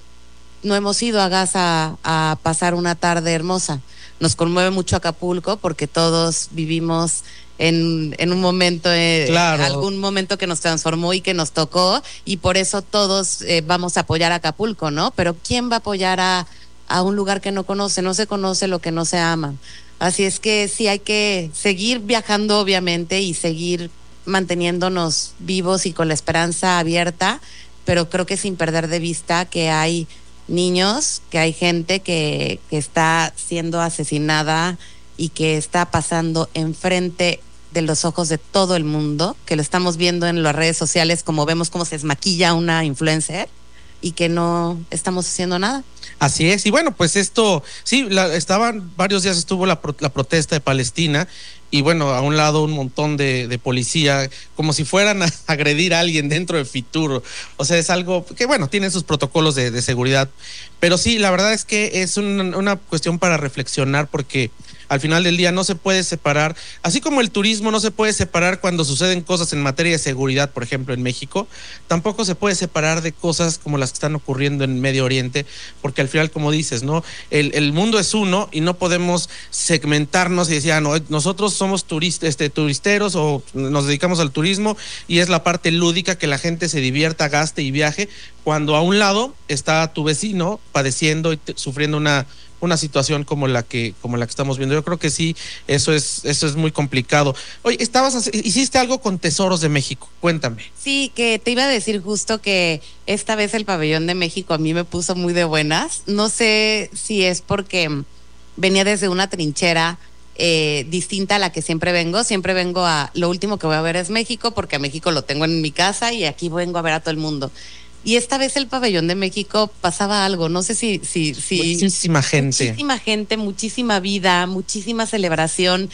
no hemos ido a Gaza a, a pasar una tarde hermosa. Nos conmueve mucho Acapulco porque todos vivimos en, en, un momento, eh, claro. algún momento que nos transformó y que nos tocó, y por eso todos eh, vamos a apoyar a Acapulco, ¿no? Pero ¿quién va a apoyar a, a un lugar que no conoce, no se conoce lo que no se ama. Así es que sí hay que seguir viajando, obviamente, y seguir manteniéndonos vivos y con la esperanza abierta, pero creo que sin perder de vista que hay niños, que hay gente que, que está siendo asesinada y que está pasando enfrente de los ojos de todo el mundo, que lo estamos viendo en las redes sociales, como vemos cómo se desmaquilla una influencer y que no estamos haciendo nada. Así es, y bueno, pues esto, sí, la, estaban, varios días estuvo la, pro- la protesta de Palestina y bueno, a un lado un montón de, policía, como si fueran a agredir a alguien dentro de Fitur. O sea, es algo que bueno, tienen sus protocolos de, seguridad, pero sí, la verdad es que es un- una cuestión para reflexionar porque al final del día no se puede separar, así como el turismo no se puede separar cuando suceden cosas en materia de seguridad, por ejemplo, en México, tampoco se puede separar de cosas como las que están ocurriendo en Medio Oriente, porque al final, como dices, ¿no? El, mundo es uno y no podemos segmentarnos y decir, ah, no, nosotros somos turist, este, turisteros o nos dedicamos al turismo y es la parte lúdica que la gente se divierta, gaste y viaje, cuando a un lado está tu vecino padeciendo y sufriendo una una situación como la que como la que estamos viendo. Yo creo que sí, eso es eso es muy complicado. Oye, estabas hiciste algo con Tesoros de México. Cuéntame. Sí, que te iba a decir justo que esta vez el pabellón de México a mí me puso muy de buenas. No sé si es porque venía desde una trinchera eh, distinta a la que siempre vengo. Siempre vengo a, lo último que voy a ver es México, porque a México lo tengo en mi casa y aquí vengo a ver a todo el mundo. Y esta vez el pabellón de México pasaba algo, no sé si... si, si Muchísima gente. Muchísima gente, muchísima vida, muchísima celebración.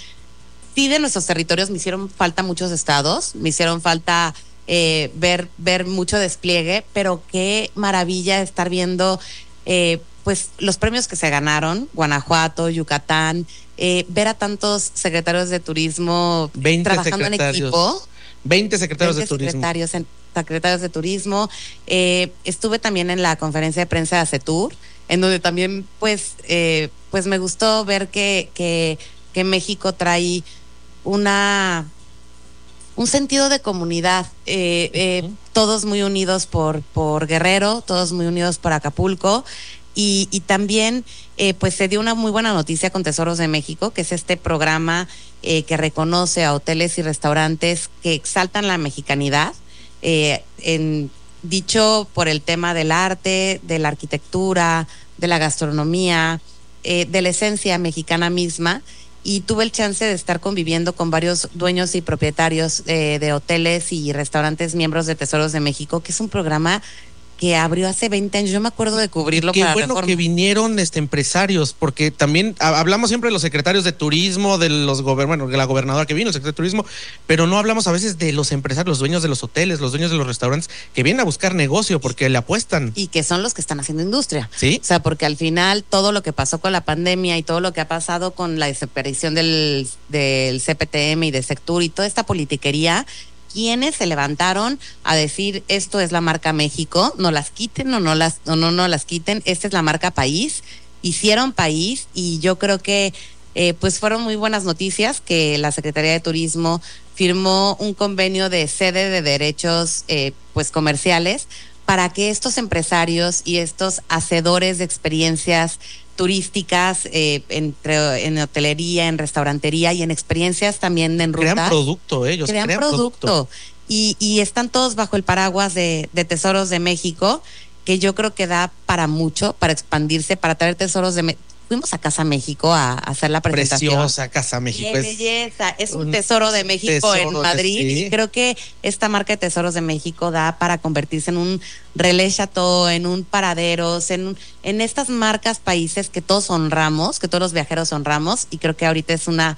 Sí, de nuestros territorios me hicieron falta muchos estados, me hicieron falta eh, ver, ver mucho despliegue, pero qué maravilla estar viendo eh, pues los premios que se ganaron, Guanajuato, Yucatán, eh, ver a tantos secretarios de turismo 20 trabajando en equipo. 20 secretarios de 20 turismo. Secretarios, en- secretarios de turismo. Eh, estuve también en la conferencia de prensa de ACETUR, en donde también, pues, eh, pues me gustó ver que, que, que México trae una un sentido de comunidad, eh, eh, todos muy unidos por, por Guerrero, todos muy unidos por Acapulco. Y, y también, eh, pues se dio una muy buena noticia con Tesoros de México, que es este programa eh, que reconoce a hoteles y restaurantes que exaltan la mexicanidad, eh, en, dicho por el tema del arte, de la arquitectura, de la gastronomía, eh, de la esencia mexicana misma y tuve el chance de estar conviviendo con varios dueños y propietarios de hoteles y restaurantes miembros de Tesoros de México, que es un programa que abrió hace 20 años. Yo me acuerdo de cubrirlo Qué para bueno Reforma. que vinieron este empresarios, porque también ha- hablamos siempre de los secretarios de turismo, de los bueno, de la gobernadora que vino, el secretario de turismo, pero no hablamos a veces de los empresarios, los dueños de los hoteles, los dueños de los restaurantes, que vienen a buscar negocio porque le apuestan. y que son los que están haciendo industria. Sí. O sea, porque al final todo lo que pasó con la pandemia y todo lo que ha pasado con la desaparición del, del CPTM y de Sectur y toda esta politiquería, quienes se levantaron a decir esto es la marca México, no las quiten o no las, o no, no las quiten, esta es la marca país, hicieron país y yo creo que eh, pues fueron muy buenas noticias que la Secretaría de Turismo firmó un convenio de sede de derechos eh, pues comerciales para que estos empresarios y estos hacedores de experiencias turísticas eh, entre, en hotelería, en restaurantería y en experiencias también en ruta. Crean producto ellos, crean, crean, producto. producto. Y, y están todos bajo el paraguas de, de Tesoros de México, que yo creo que da para mucho, para expandirse, para traer tesoros de México. Fuimos a Casa México a, a hacer la presentación. Preciosa Casa México. Qué es- belleza, es un, un tesoro de México tesoro en de- Madrid. sí. Y creo que esta marca de Tesoros de México da para convertirse en un chateau, en un paraderos, en, un- en estas marcas países que todos honramos, que todos los viajeros honramos. Y creo que ahorita es una,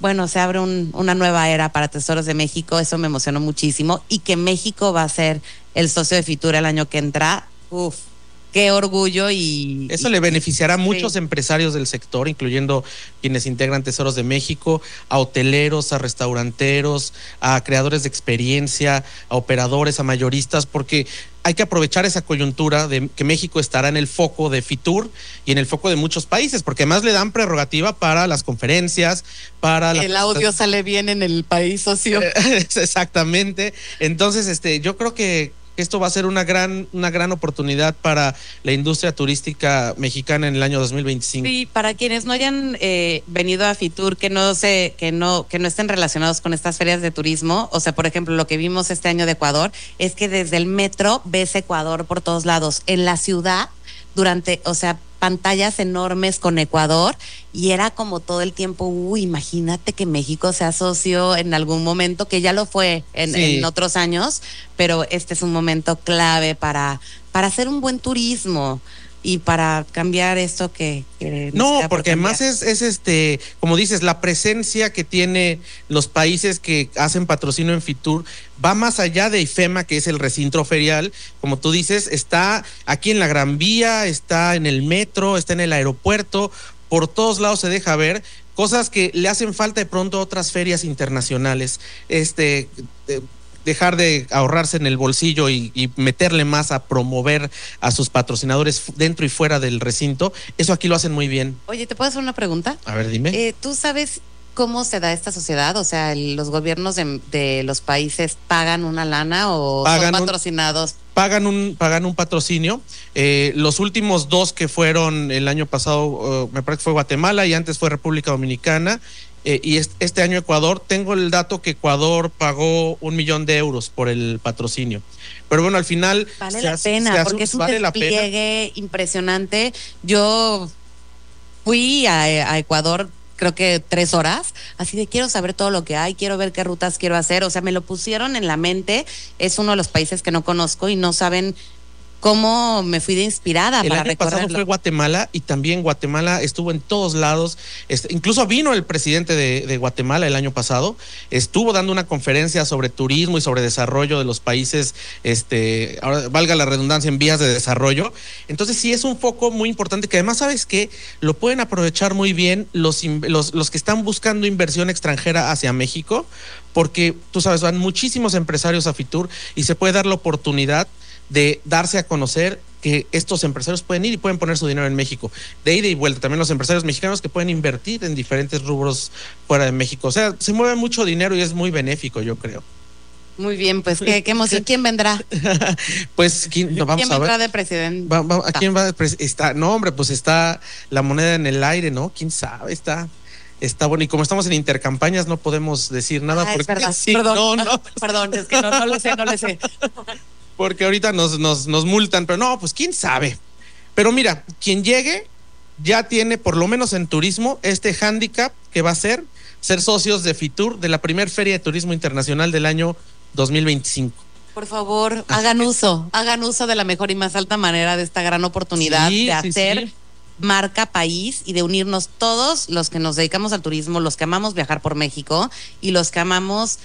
bueno, se abre un- una nueva era para Tesoros de México. Eso me emocionó muchísimo. Y que México va a ser el socio de Fitura el año que entra. Uf, qué orgullo y... Eso y- le beneficiará a muchos sí. empresarios del sector, incluyendo quienes integran Tesoros de México, a hoteleros, a restauranteros, a creadores de experiencia, a operadores, a mayoristas, porque hay que aprovechar esa coyuntura de que México estará en el foco de Fitur y en el foco de muchos países, porque además le dan prerrogativa para las conferencias, para la El audio sale bien en el país socio. Exactamente. Entonces, este, yo creo que que esto va a ser una gran, una gran oportunidad para la industria turística mexicana en el año 2025. Sí, para quienes no hayan eh, venido a Fitur, que no se, que no, que no estén relacionados con estas ferias de turismo, o sea, por ejemplo, lo que vimos este año de Ecuador, es que desde el metro ves Ecuador por todos lados. En la ciudad, durante, o sea, pantallas enormes con Ecuador y era como todo el tiempo, uy, imagínate que México se asoció en algún momento, que ya lo fue en, Sí. en otros años, pero este es un momento clave para, para hacer un buen turismo y para cambiar esto que... No, porque además es, es este, como dices, la presencia que tiene los países que hacen patrocinio en Fitur va más allá de IFEMA, que es el recinto ferial. Como tú dices, está aquí en la Gran Vía, está en el metro, está en el aeropuerto, por todos lados se deja ver cosas que le hacen falta de pronto a otras ferias internacionales. Este. eh, dejar de ahorrarse en el bolsillo y, y meterle más a promover a sus patrocinadores dentro y fuera del recinto, eso aquí lo hacen muy bien. Oye, ¿te puedo hacer una pregunta? A ver, dime. Eh, ¿Tú sabes cómo se da esta sociedad? O sea, ¿los gobiernos de, de los países pagan una lana o Pagan son un- patrocinados? pagan un pagan un patrocinio. Eh, los últimos dos que fueron el año pasado, eh, me parece que fue Guatemala y antes fue República Dominicana. Eh, y est- este año Ecuador, tengo el dato que Ecuador pagó un millón de euros por el patrocinio. Pero bueno, al final Vale la hace- pena, hace- porque es un vale despliegue impresionante. Yo fui a, a Ecuador creo que tres horas, así de quiero saber todo lo que hay, quiero ver qué rutas quiero hacer, o sea, me lo pusieron en la mente, es uno de los países que no conozco y no saben cómo me fui de inspirada El para año pasado fue Guatemala y también Guatemala estuvo en todos lados. Este, incluso vino el presidente de, de Guatemala el año pasado. Estuvo dando una conferencia sobre turismo y sobre desarrollo de los países, este, ahora valga la redundancia, en vías de desarrollo. Entonces sí es un foco muy importante que además sabes que lo pueden aprovechar muy bien los, los, los que están buscando inversión extranjera hacia México, porque tú sabes, van muchísimos empresarios a Fitur y se puede dar la oportunidad de darse a conocer que estos empresarios pueden ir y pueden poner su dinero en México. De ida y vuelta. También los empresarios mexicanos que pueden invertir en diferentes rubros fuera de México. O sea, se mueve mucho dinero y es muy benéfico, yo creo. Muy bien, pues qué, qué emoción. ¿Quién vendrá? Pues, ¿quién, no, vamos ¿Quién a vendrá ver. de presidente? Va- va- ¿A quién va? Pues, está, no, hombre, pues está la moneda en el aire, ¿no? ¿Quién sabe? Está, está bueno. Y como estamos en intercampañas, no podemos decir nada. Ah, es porque, verdad. sí, perdón, no, no, perdón, es que no, no lo sé, no lo sé. Porque ahorita nos, nos, nos multan, pero no, pues quién sabe. Pero mira, quien llegue ya tiene, por lo menos en turismo, este hándicap que va a ser ser socios de FITUR, de la primer Feria de Turismo Internacional del año 2025. Por favor, hagan uso, hagan uso de la mejor y más alta manera de esta gran oportunidad Sí, de sí, hacer sí. marca país y de unirnos todos los que nos dedicamos al turismo, los que amamos viajar por México y los que amamos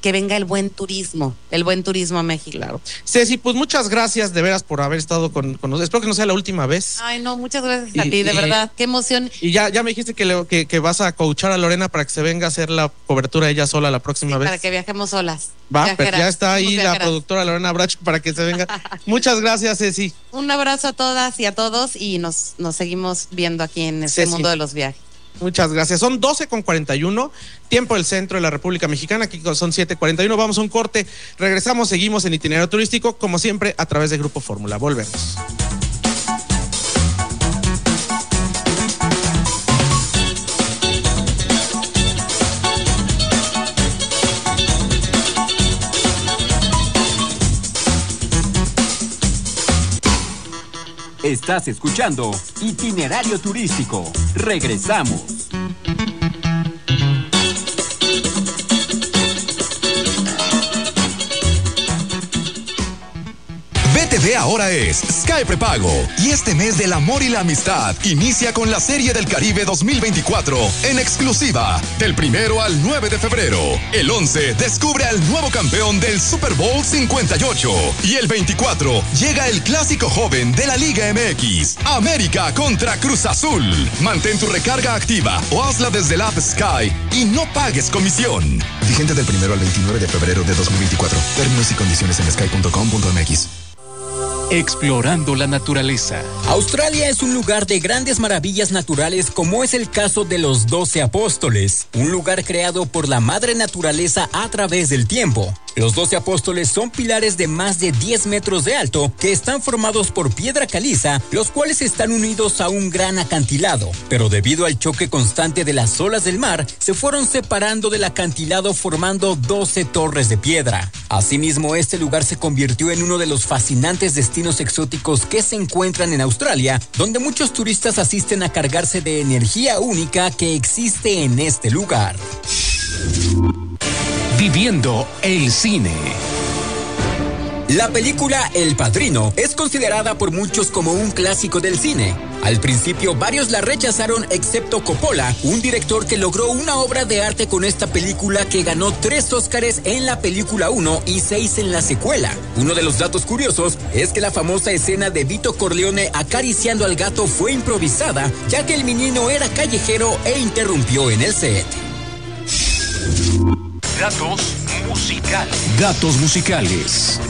que venga el buen turismo, el buen turismo a México. Claro. Ceci, pues muchas gracias de veras por haber estado con, con nosotros. Espero que no sea la última vez. Ay, no, muchas gracias a ti, de y- verdad, qué emoción. Y ya, ya me dijiste que, le- que, que vas a coachar a Lorena para que se venga a hacer la cobertura ella sola la próxima vez. Para que viajemos solas. Va, pero ya está ahí la productora Lorena Bracho para que se venga. Muchas gracias, Ceci. Un abrazo a todas y a todos y nos, nos seguimos viendo aquí en este Ceci. mundo de los viajes. Muchas gracias. Son 12 con 41, tiempo del centro de la República Mexicana, aquí son 7.41. Vamos a un corte, regresamos, seguimos en itinerario turístico, como siempre, a través de Grupo Fórmula. Volvemos. Estás escuchando Itinerario Turístico. Regresamos. BTV ahora es Sky Prepago y este mes del amor y la amistad inicia con la Serie del Caribe 2024 en exclusiva del primero al 9 de febrero. El 11 descubre al nuevo campeón del Super Bowl 58 y el 24 llega el clásico joven de la Liga MX, América contra Cruz Azul. Mantén tu recarga activa o hazla desde el app Sky y no pagues comisión. Vigente del primero al 29 de febrero de 2024. Términos y condiciones en sky.com.mx. Explorando la naturaleza. Australia es un lugar de grandes maravillas naturales como es el caso de los Doce Apóstoles, un lugar creado por la madre naturaleza a través del tiempo. Los doce apóstoles son pilares de más de 10 metros de alto que están formados por piedra caliza, los cuales están unidos a un gran acantilado, pero debido al choque constante de las olas del mar, se fueron separando del acantilado formando 12 torres de piedra. Asimismo, este lugar se convirtió en uno de los fascinantes destinos exóticos que se encuentran en Australia, donde muchos turistas asisten a cargarse de energía única que existe en este lugar. Viviendo el cine. La película El Padrino es considerada por muchos como un clásico del cine. Al principio varios la rechazaron excepto Coppola, un director que logró una obra de arte con esta película que ganó tres Óscares en la película 1 y seis en la secuela. Uno de los datos curiosos es que la famosa escena de Vito Corleone acariciando al gato fue improvisada, ya que el menino era callejero e interrumpió en el set. Datos musicales. Datos musicales.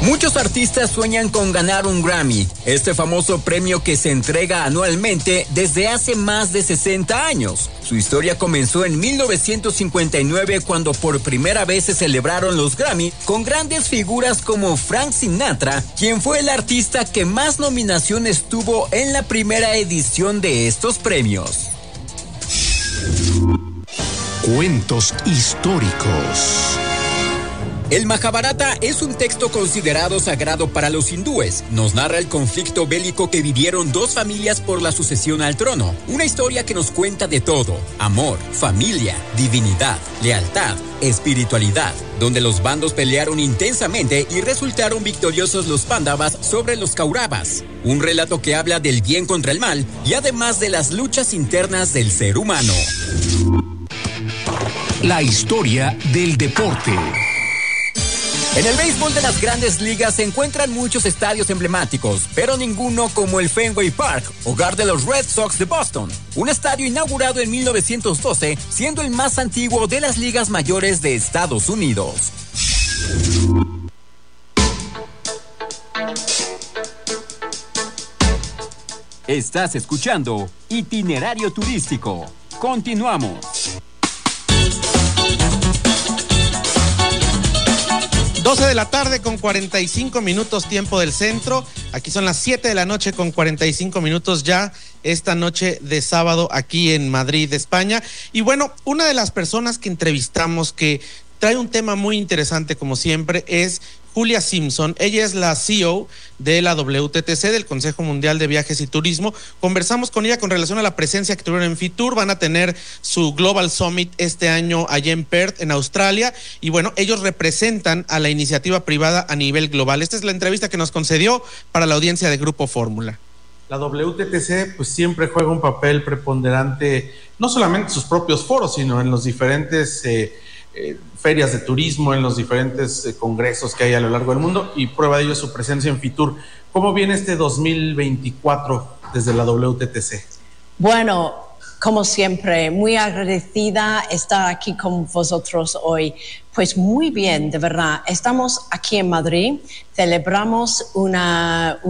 Muchos artistas sueñan con ganar un Grammy, este famoso premio que se entrega anualmente desde hace más de 60 años. Su historia comenzó en 1959 cuando por primera vez se celebraron los Grammy con grandes figuras como Frank Sinatra, quien fue el artista que más nominaciones tuvo en la primera edición de estos premios. Cuentos históricos. El Mahabharata es un texto considerado sagrado para los hindúes. Nos narra el conflicto bélico que vivieron dos familias por la sucesión al trono. Una historia que nos cuenta de todo. Amor, familia, divinidad, lealtad, espiritualidad, donde los bandos pelearon intensamente y resultaron victoriosos los Pándavas sobre los Kauravas. Un relato que habla del bien contra el mal y además de las luchas internas del ser humano. La historia del deporte. En el béisbol de las grandes ligas se encuentran muchos estadios emblemáticos, pero ninguno como el Fenway Park, hogar de los Red Sox de Boston. Un estadio inaugurado en 1912, siendo el más antiguo de las ligas mayores de Estados Unidos. Estás escuchando Itinerario Turístico. Continuamos. 12 de la tarde con 45 minutos tiempo del centro. Aquí son las 7 de la noche con 45 minutos ya esta noche de sábado aquí en Madrid, España. Y bueno, una de las personas que entrevistamos que trae un tema muy interesante como siempre es Julia Simpson. Ella es la CEO de la WTTC, del Consejo Mundial de Viajes y Turismo. Conversamos con ella con relación a la presencia que tuvieron en Fitur. Van a tener su Global Summit este año allá en Perth, en Australia. Y bueno, ellos representan a la iniciativa privada a nivel global. Esta es la entrevista que nos concedió para la audiencia de Grupo Fórmula. La WTTC pues siempre juega un papel preponderante, no solamente en sus propios foros, sino en los diferentes... Eh, eh, ferias de turismo, en los diferentes eh, congresos que hay a lo largo del mundo y prueba de ello su presencia en Fitur. ¿Cómo viene este 2024 desde la WTTC? Bueno, como siempre, muy agradecida estar aquí con vosotros hoy. Pues muy bien, de verdad. Estamos aquí en Madrid, celebramos una,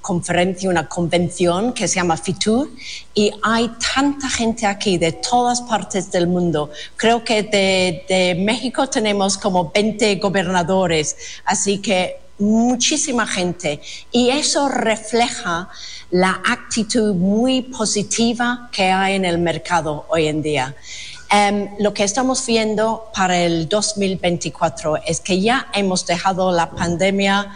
conferencia, una convención que se llama FITUR y hay tanta gente aquí de todas partes del mundo. Creo que de, de México tenemos como 20 gobernadores, así que muchísima gente. Y eso refleja la actitud muy positiva que hay en el mercado hoy en día. Em, lo que estamos viendo para el 2024 es que ya hemos dejado la pandemia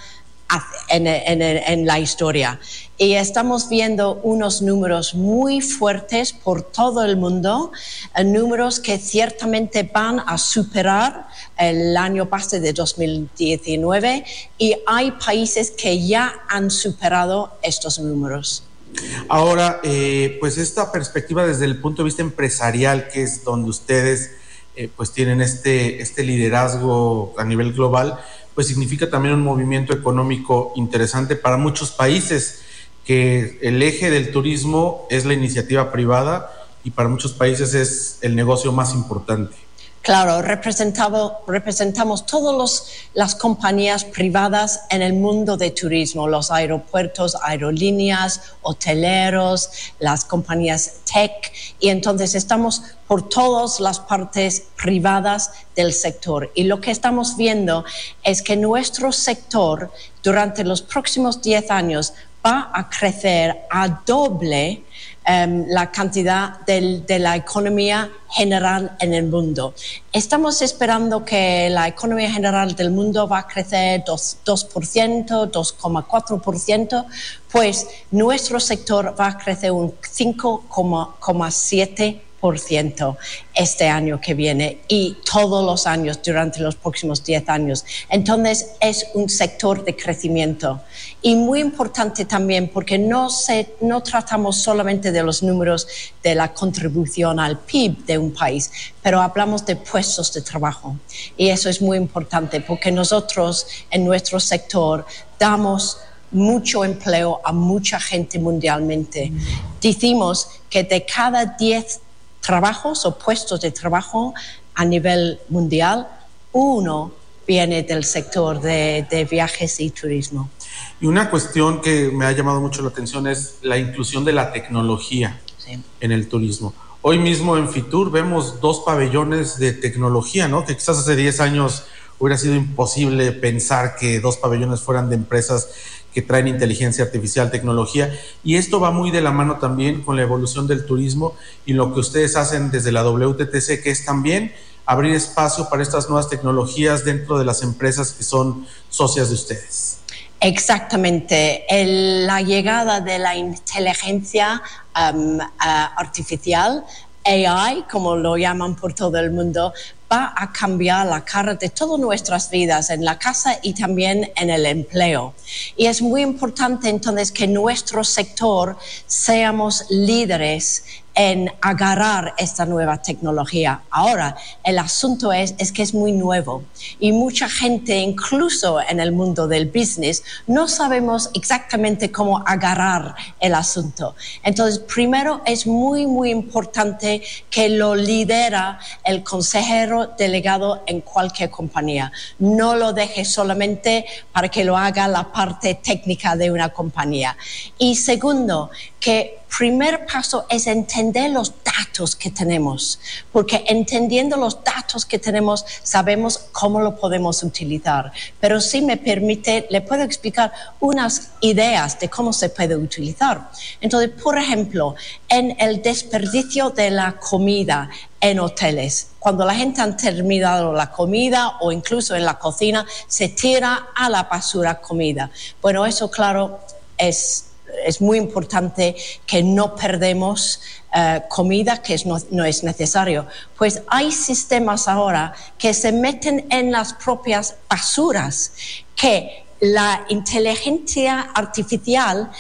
en, la historia. Y estamos viendo unos números muy fuertes por todo el mundo, eh, números que ciertamente van a superar el año pasado de 2019 y hay países que ya han superado estos números. Ahora, eh, pues esta perspectiva desde el punto de vista empresarial, que es donde ustedes eh, pues tienen este, este liderazgo a nivel global, pues significa también un movimiento económico interesante para muchos países, que el eje del turismo es la iniciativa privada y para muchos países es el negocio más importante. Claro, representamos todas las compañías privadas en el mundo de turismo, los aeropuertos, aerolíneas, hoteleros, las compañías tech, y entonces estamos por todas las partes privadas del sector. Y lo que estamos viendo es que nuestro sector durante los próximos 10 años va a crecer a doble Em, la cantidad de la economía general en el mundo. Estamos esperando que la economía general del mundo va a crecer 2%, 2,4%, pues nuestro sector va a crecer un 5,7% este año que viene y todos los años durante los próximos 10 años. Entonces es un sector de crecimiento y muy importante también porque no, se, no tratamos solamente de los números de la contribución al PIB de un país, pero hablamos de puestos de trabajo y eso es muy importante porque nosotros en nuestro sector damos mucho empleo a mucha gente mundialmente. Decimos que de cada 10 trabajos o puestos de trabajo a nivel mundial, uno viene del sector de, viajes y turismo. Y una cuestión que me ha llamado mucho la atención es la inclusión de la tecnología en el turismo. Hoy mismo en Fitur vemos dos pabellones de tecnología, ¿no? Que quizás hace 10 años hubiera sido imposible pensar que dos pabellones fueran de empresas que traen inteligencia artificial, tecnología, y esto va muy de la mano también con la evolución del turismo y lo que ustedes hacen desde la WTTC, que es también abrir espacio para estas nuevas tecnologías dentro de las empresas que son socias de ustedes. Exactamente. la llegada de la inteligencia um, uh, artificial AI, como lo llaman por todo el mundo, va a cambiar la cara de todas nuestras vidas en la casa y también en el empleo. Y es muy importante entonces que nuestro sector seamos líderes en agarrar esta nueva tecnología. Ahora, el asunto es, es que es muy nuevo y mucha gente, incluso en el mundo del business, no sabemos exactamente cómo agarrar el asunto. Entonces, primero es muy, muy importante que lo lidera el consejero delegado en cualquier compañía. No lo deje solamente para que lo haga la parte técnica de una compañía. Y segundo, que primer paso es entender los datos que tenemos, porque entendiendo los datos que tenemos sabemos cómo lo podemos utilizar. Pero si me permite, le puedo explicar unas ideas de cómo se puede utilizar. Entonces, por ejemplo, en el desperdicio de la comida en hoteles, cuando la gente ha terminado la comida o incluso en la cocina, se tira a la basura comida. Bueno, eso claro es es muy importante que no perdemos eh, comida que no, es necesario. Pues hay sistemas ahora que se meten en las propias basuras que la inteligencia artificial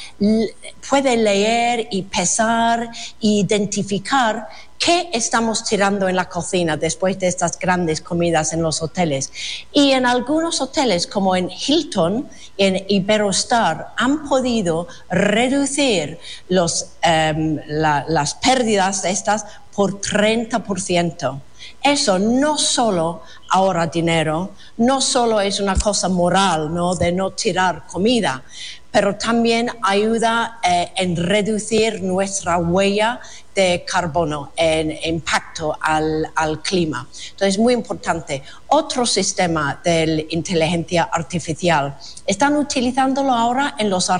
puede leer y pesar e identificar qué estamos tirando en la cocina después de estas grandes comidas en los hoteles. Y en algunos hoteles, como en Hilton, en Iberostar, han podido reducir los, em, las pérdidas de estas por 30%. Eso no solo ahorra dinero, no solo es una cosa moral, ¿no? De no tirar comida, pero también ayuda eh, en reducir nuestra huella de carbono en impacto al, al, clima. Entonces, es muy importante. Otro sistema de inteligencia artificial, están utilizándolo ahora en los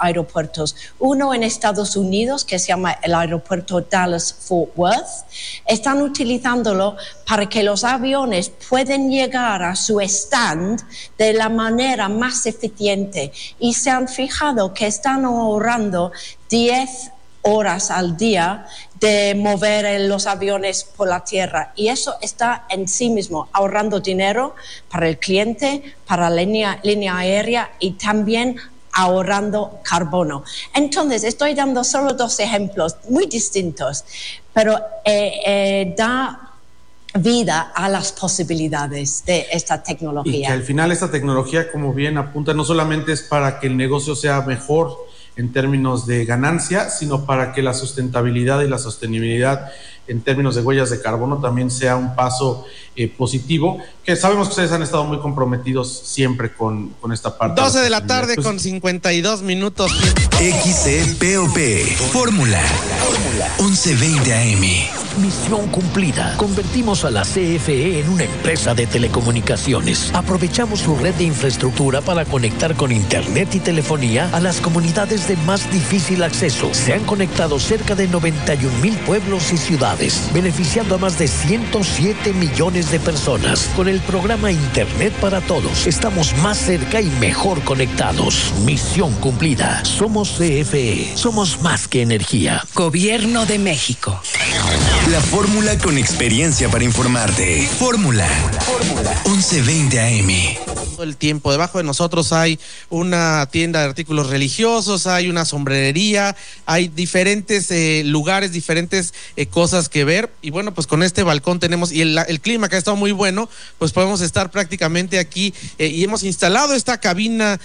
aeropuertos. Uno en Estados Unidos, que se llama el aeropuerto Dallas-Fort Worth, están utilizándolo para que los aviones puedan llegar a su stand de la manera más eficiente y se han fijado que están ahorrando 10 horas al día de mover los aviones por la tierra. Y eso está en sí mismo ahorrando dinero para el cliente, para la línea, línea aérea y también ahorrando carbono. Entonces, estoy dando solo dos ejemplos muy distintos, pero eh, eh, da vida a las posibilidades de esta tecnología. Y que al final esta tecnología, como bien apunta, no solamente es para que el negocio sea mejor, en términos de ganancia, sino para que la sustentabilidad y la sostenibilidad en términos de huellas de carbono también sea un paso eh, positivo, que sabemos que ustedes han estado muy comprometidos siempre con, con esta parte. 12 de la tarde Pues con 52 minutos. XCPOP. Fórmula. 1120 AM. Misión cumplida. Convertimos a la CFE en una empresa de telecomunicaciones. Aprovechamos su red de infraestructura para conectar con Internet y telefonía a las comunidades de más difícil acceso. Se han conectado cerca de 91 mil pueblos y ciudades, beneficiando a más de 107 millones de personas. Con el programa Internet para Todos, estamos más cerca y mejor conectados. Misión cumplida. Somos CFE. Somos más que energía. Gobierno de México. La fórmula con experiencia para informarte. Fórmula. 1120 AM. el tiempo. Debajo de nosotros hay una tienda de artículos religiosos, hay una sombrerería, hay diferentes eh, lugares, diferentes eh, cosas que ver. Y bueno, pues con este balcón tenemos, y el, clima que ha estado muy bueno, pues podemos estar prácticamente aquí eh, y hemos instalado esta cabina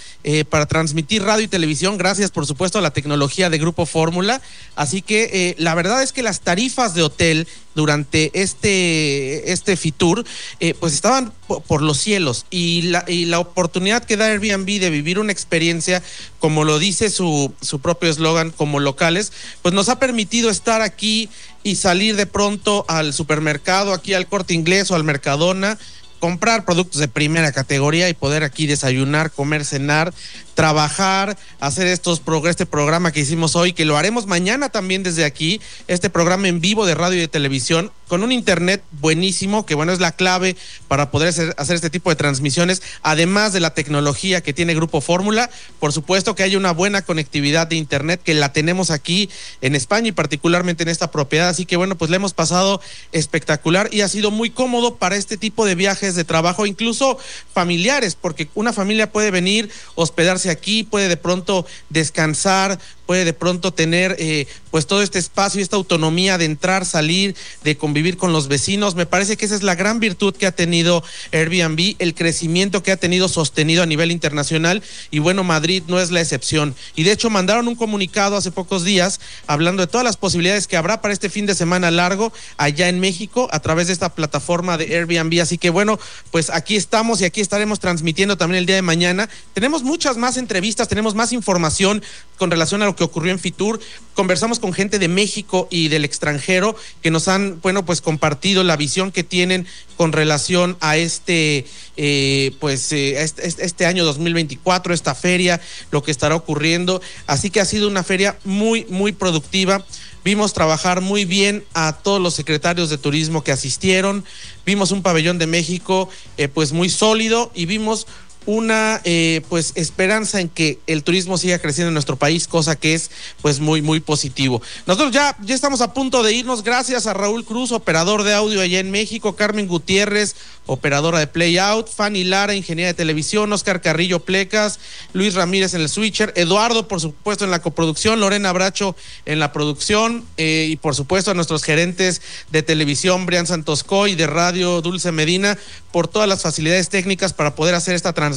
para transmitir radio y televisión, gracias por supuesto a la tecnología de Grupo Fórmula. Así que la verdad es que las tarifas de hotel durante este, este Fitur, eh, pues estaban po- por los cielos. Y la, y la oportunidad que da Airbnb de vivir una experiencia, como lo dice su, su propio eslogan, como locales, pues nos ha permitido estar aquí y salir de pronto al supermercado, aquí al corte inglés o al Mercadona, comprar productos de primera categoría y poder aquí desayunar, comer, cenar, trabajar, hacer estos este programa que hicimos hoy, que lo haremos mañana también desde aquí, este programa en vivo de radio y de televisión, con un internet buenísimo, que bueno, es la clave para poder hacer, hacer este tipo de transmisiones, además de la tecnología que tiene Grupo Fórmula, por supuesto que haya una buena conectividad de internet, que la tenemos aquí en España y particularmente en esta propiedad, así que bueno, pues le hemos pasado espectacular y ha sido muy cómodo para este tipo de viajes de trabajo, incluso familiares, porque una familia puede venir, hospedarse aquí, puede de pronto descansar, puede de pronto tener eh, pues todo este espacio y esta autonomía de entrar, salir, de convivir con los vecinos. Me parece que esa es la gran virtud que ha tenido Airbnb, el crecimiento que ha tenido sostenido a nivel internacional y bueno, Madrid no es la excepción. Y de hecho mandaron un comunicado hace pocos días hablando de todas las posibilidades que habrá para este fin de semana largo allá en México a través de esta plataforma de Airbnb. Así que bueno, pues aquí estamos y aquí estaremos transmitiendo también el día de mañana. Tenemos muchas más entrevistas, tenemos más información con relación a lo que ocurrió en Fitur. Conversamos con gente de México y del extranjero que nos han, bueno, pues compartido la visión que tienen con relación a este, eh, pues, eh, este, este- este año 2024, esta feria, lo que estará ocurriendo. Así que ha sido una feria muy, muy productiva. Vimos trabajar muy bien a todos los secretarios de turismo que asistieron. Vimos un pabellón de México, eh, pues, muy sólido y vimos una eh, pues esperanza en que el turismo siga creciendo en nuestro país, cosa que es pues muy muy positivo. Nosotros ya ya estamos a punto de irnos gracias a Raúl Cruz, operador de audio allá en México, Carmen Gutiérrez, operadora de Play Out, Fanny Lara, ingeniera de televisión, Oscar Carrillo Plecas, Luis Ramírez en el switcher, Eduardo por supuesto en la coproducción, Lorena Bracho en la producción eh, y por supuesto a nuestros gerentes de televisión, Brian Santoscoy, de radio Dulce Medina, por todas las facilidades técnicas para poder hacer esta transmisión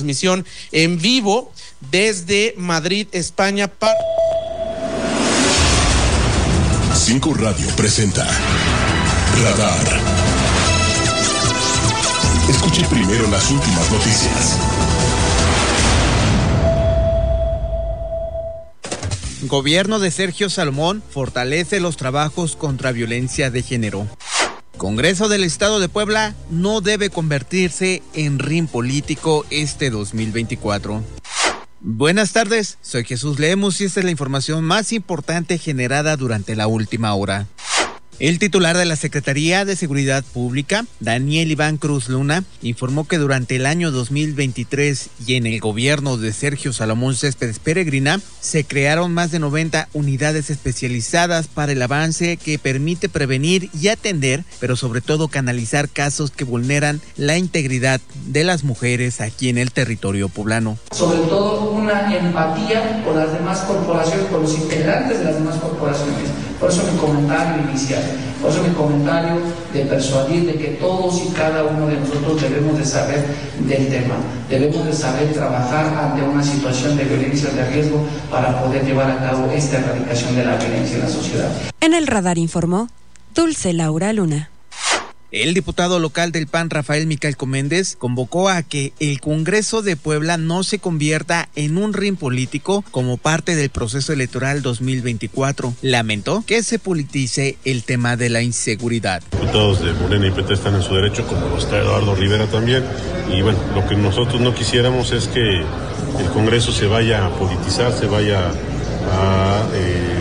en vivo desde Madrid, España. Para... Cinco Radio presenta Radar. Escuche primero las últimas noticias. Gobierno de Sergio Salomón fortalece los trabajos contra violencia de género. Congreso del Estado de Puebla no debe convertirse en rin político este 2024. Buenas tardes, soy Jesús Lemus y esta es la información más importante generada durante la última hora. El titular de la Secretaría de Seguridad Pública, Daniel Iván Cruz Luna, informó que durante el año 2023 y en el gobierno de Sergio Salomón Céspedes Peregrina se crearon más de 90 unidades especializadas para el avance que permite prevenir y atender, pero sobre todo canalizar casos que vulneran la integridad de las mujeres aquí en el territorio poblano. sobre todo una empatía con las demás corporaciones, con los integrantes de las demás corporaciones, Por eso mi comentario inicial, por eso mi comentario de persuadir de que todos y cada uno de nosotros debemos de saber del tema, debemos de saber trabajar ante una situación de violencia de riesgo para poder llevar a cabo esta erradicación de la violencia en la sociedad. En el radar informó Dulce Laura Luna. El diputado local del PAN, Rafael Mical Coméndez, convocó a que el Congreso de Puebla no se convierta en un ring político como parte del proceso electoral 2024. Lamentó que se politice el tema de la inseguridad. Diputados de Morena y PT están en su derecho, como lo está Eduardo Rivera también. Y bueno, lo que nosotros no quisiéramos es que el Congreso se vaya a politizar, se vaya a... Eh,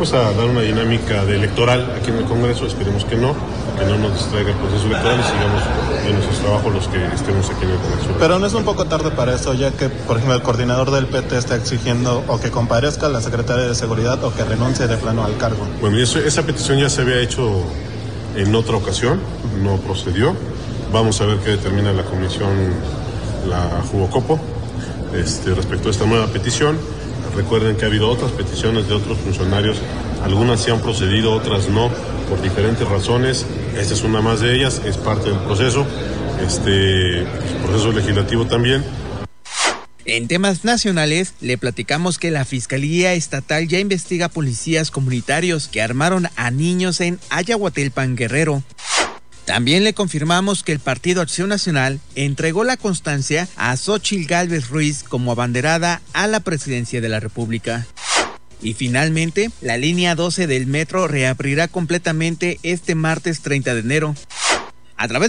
pues a dar una dinámica de electoral aquí en el Congreso, esperemos que no, que no nos distraiga el proceso electoral y sigamos en nuestros trabajos los que estemos aquí en el Congreso. Pero no es un poco tarde para eso, ya que, por ejemplo, el coordinador del PT está exigiendo o que comparezca la secretaria de Seguridad o que renuncie de plano al cargo. Bueno, y eso, esa petición ya se había hecho en otra ocasión, no procedió. Vamos a ver qué determina la comisión, la Jugocopo, este, respecto a esta nueva petición. Recuerden que ha habido otras peticiones de otros funcionarios, algunas se han procedido, otras no, por diferentes razones. Esta es una más de ellas, es parte del proceso, este proceso legislativo también. En temas nacionales, le platicamos que la Fiscalía Estatal ya investiga policías comunitarios que armaron a niños en Ayahuatilpan Guerrero. También le confirmamos que el Partido Acción Nacional entregó la constancia a Xochil Gálvez Ruiz como abanderada a la presidencia de la República. Y finalmente, la línea 12 del metro reabrirá completamente este martes 30 de enero. A través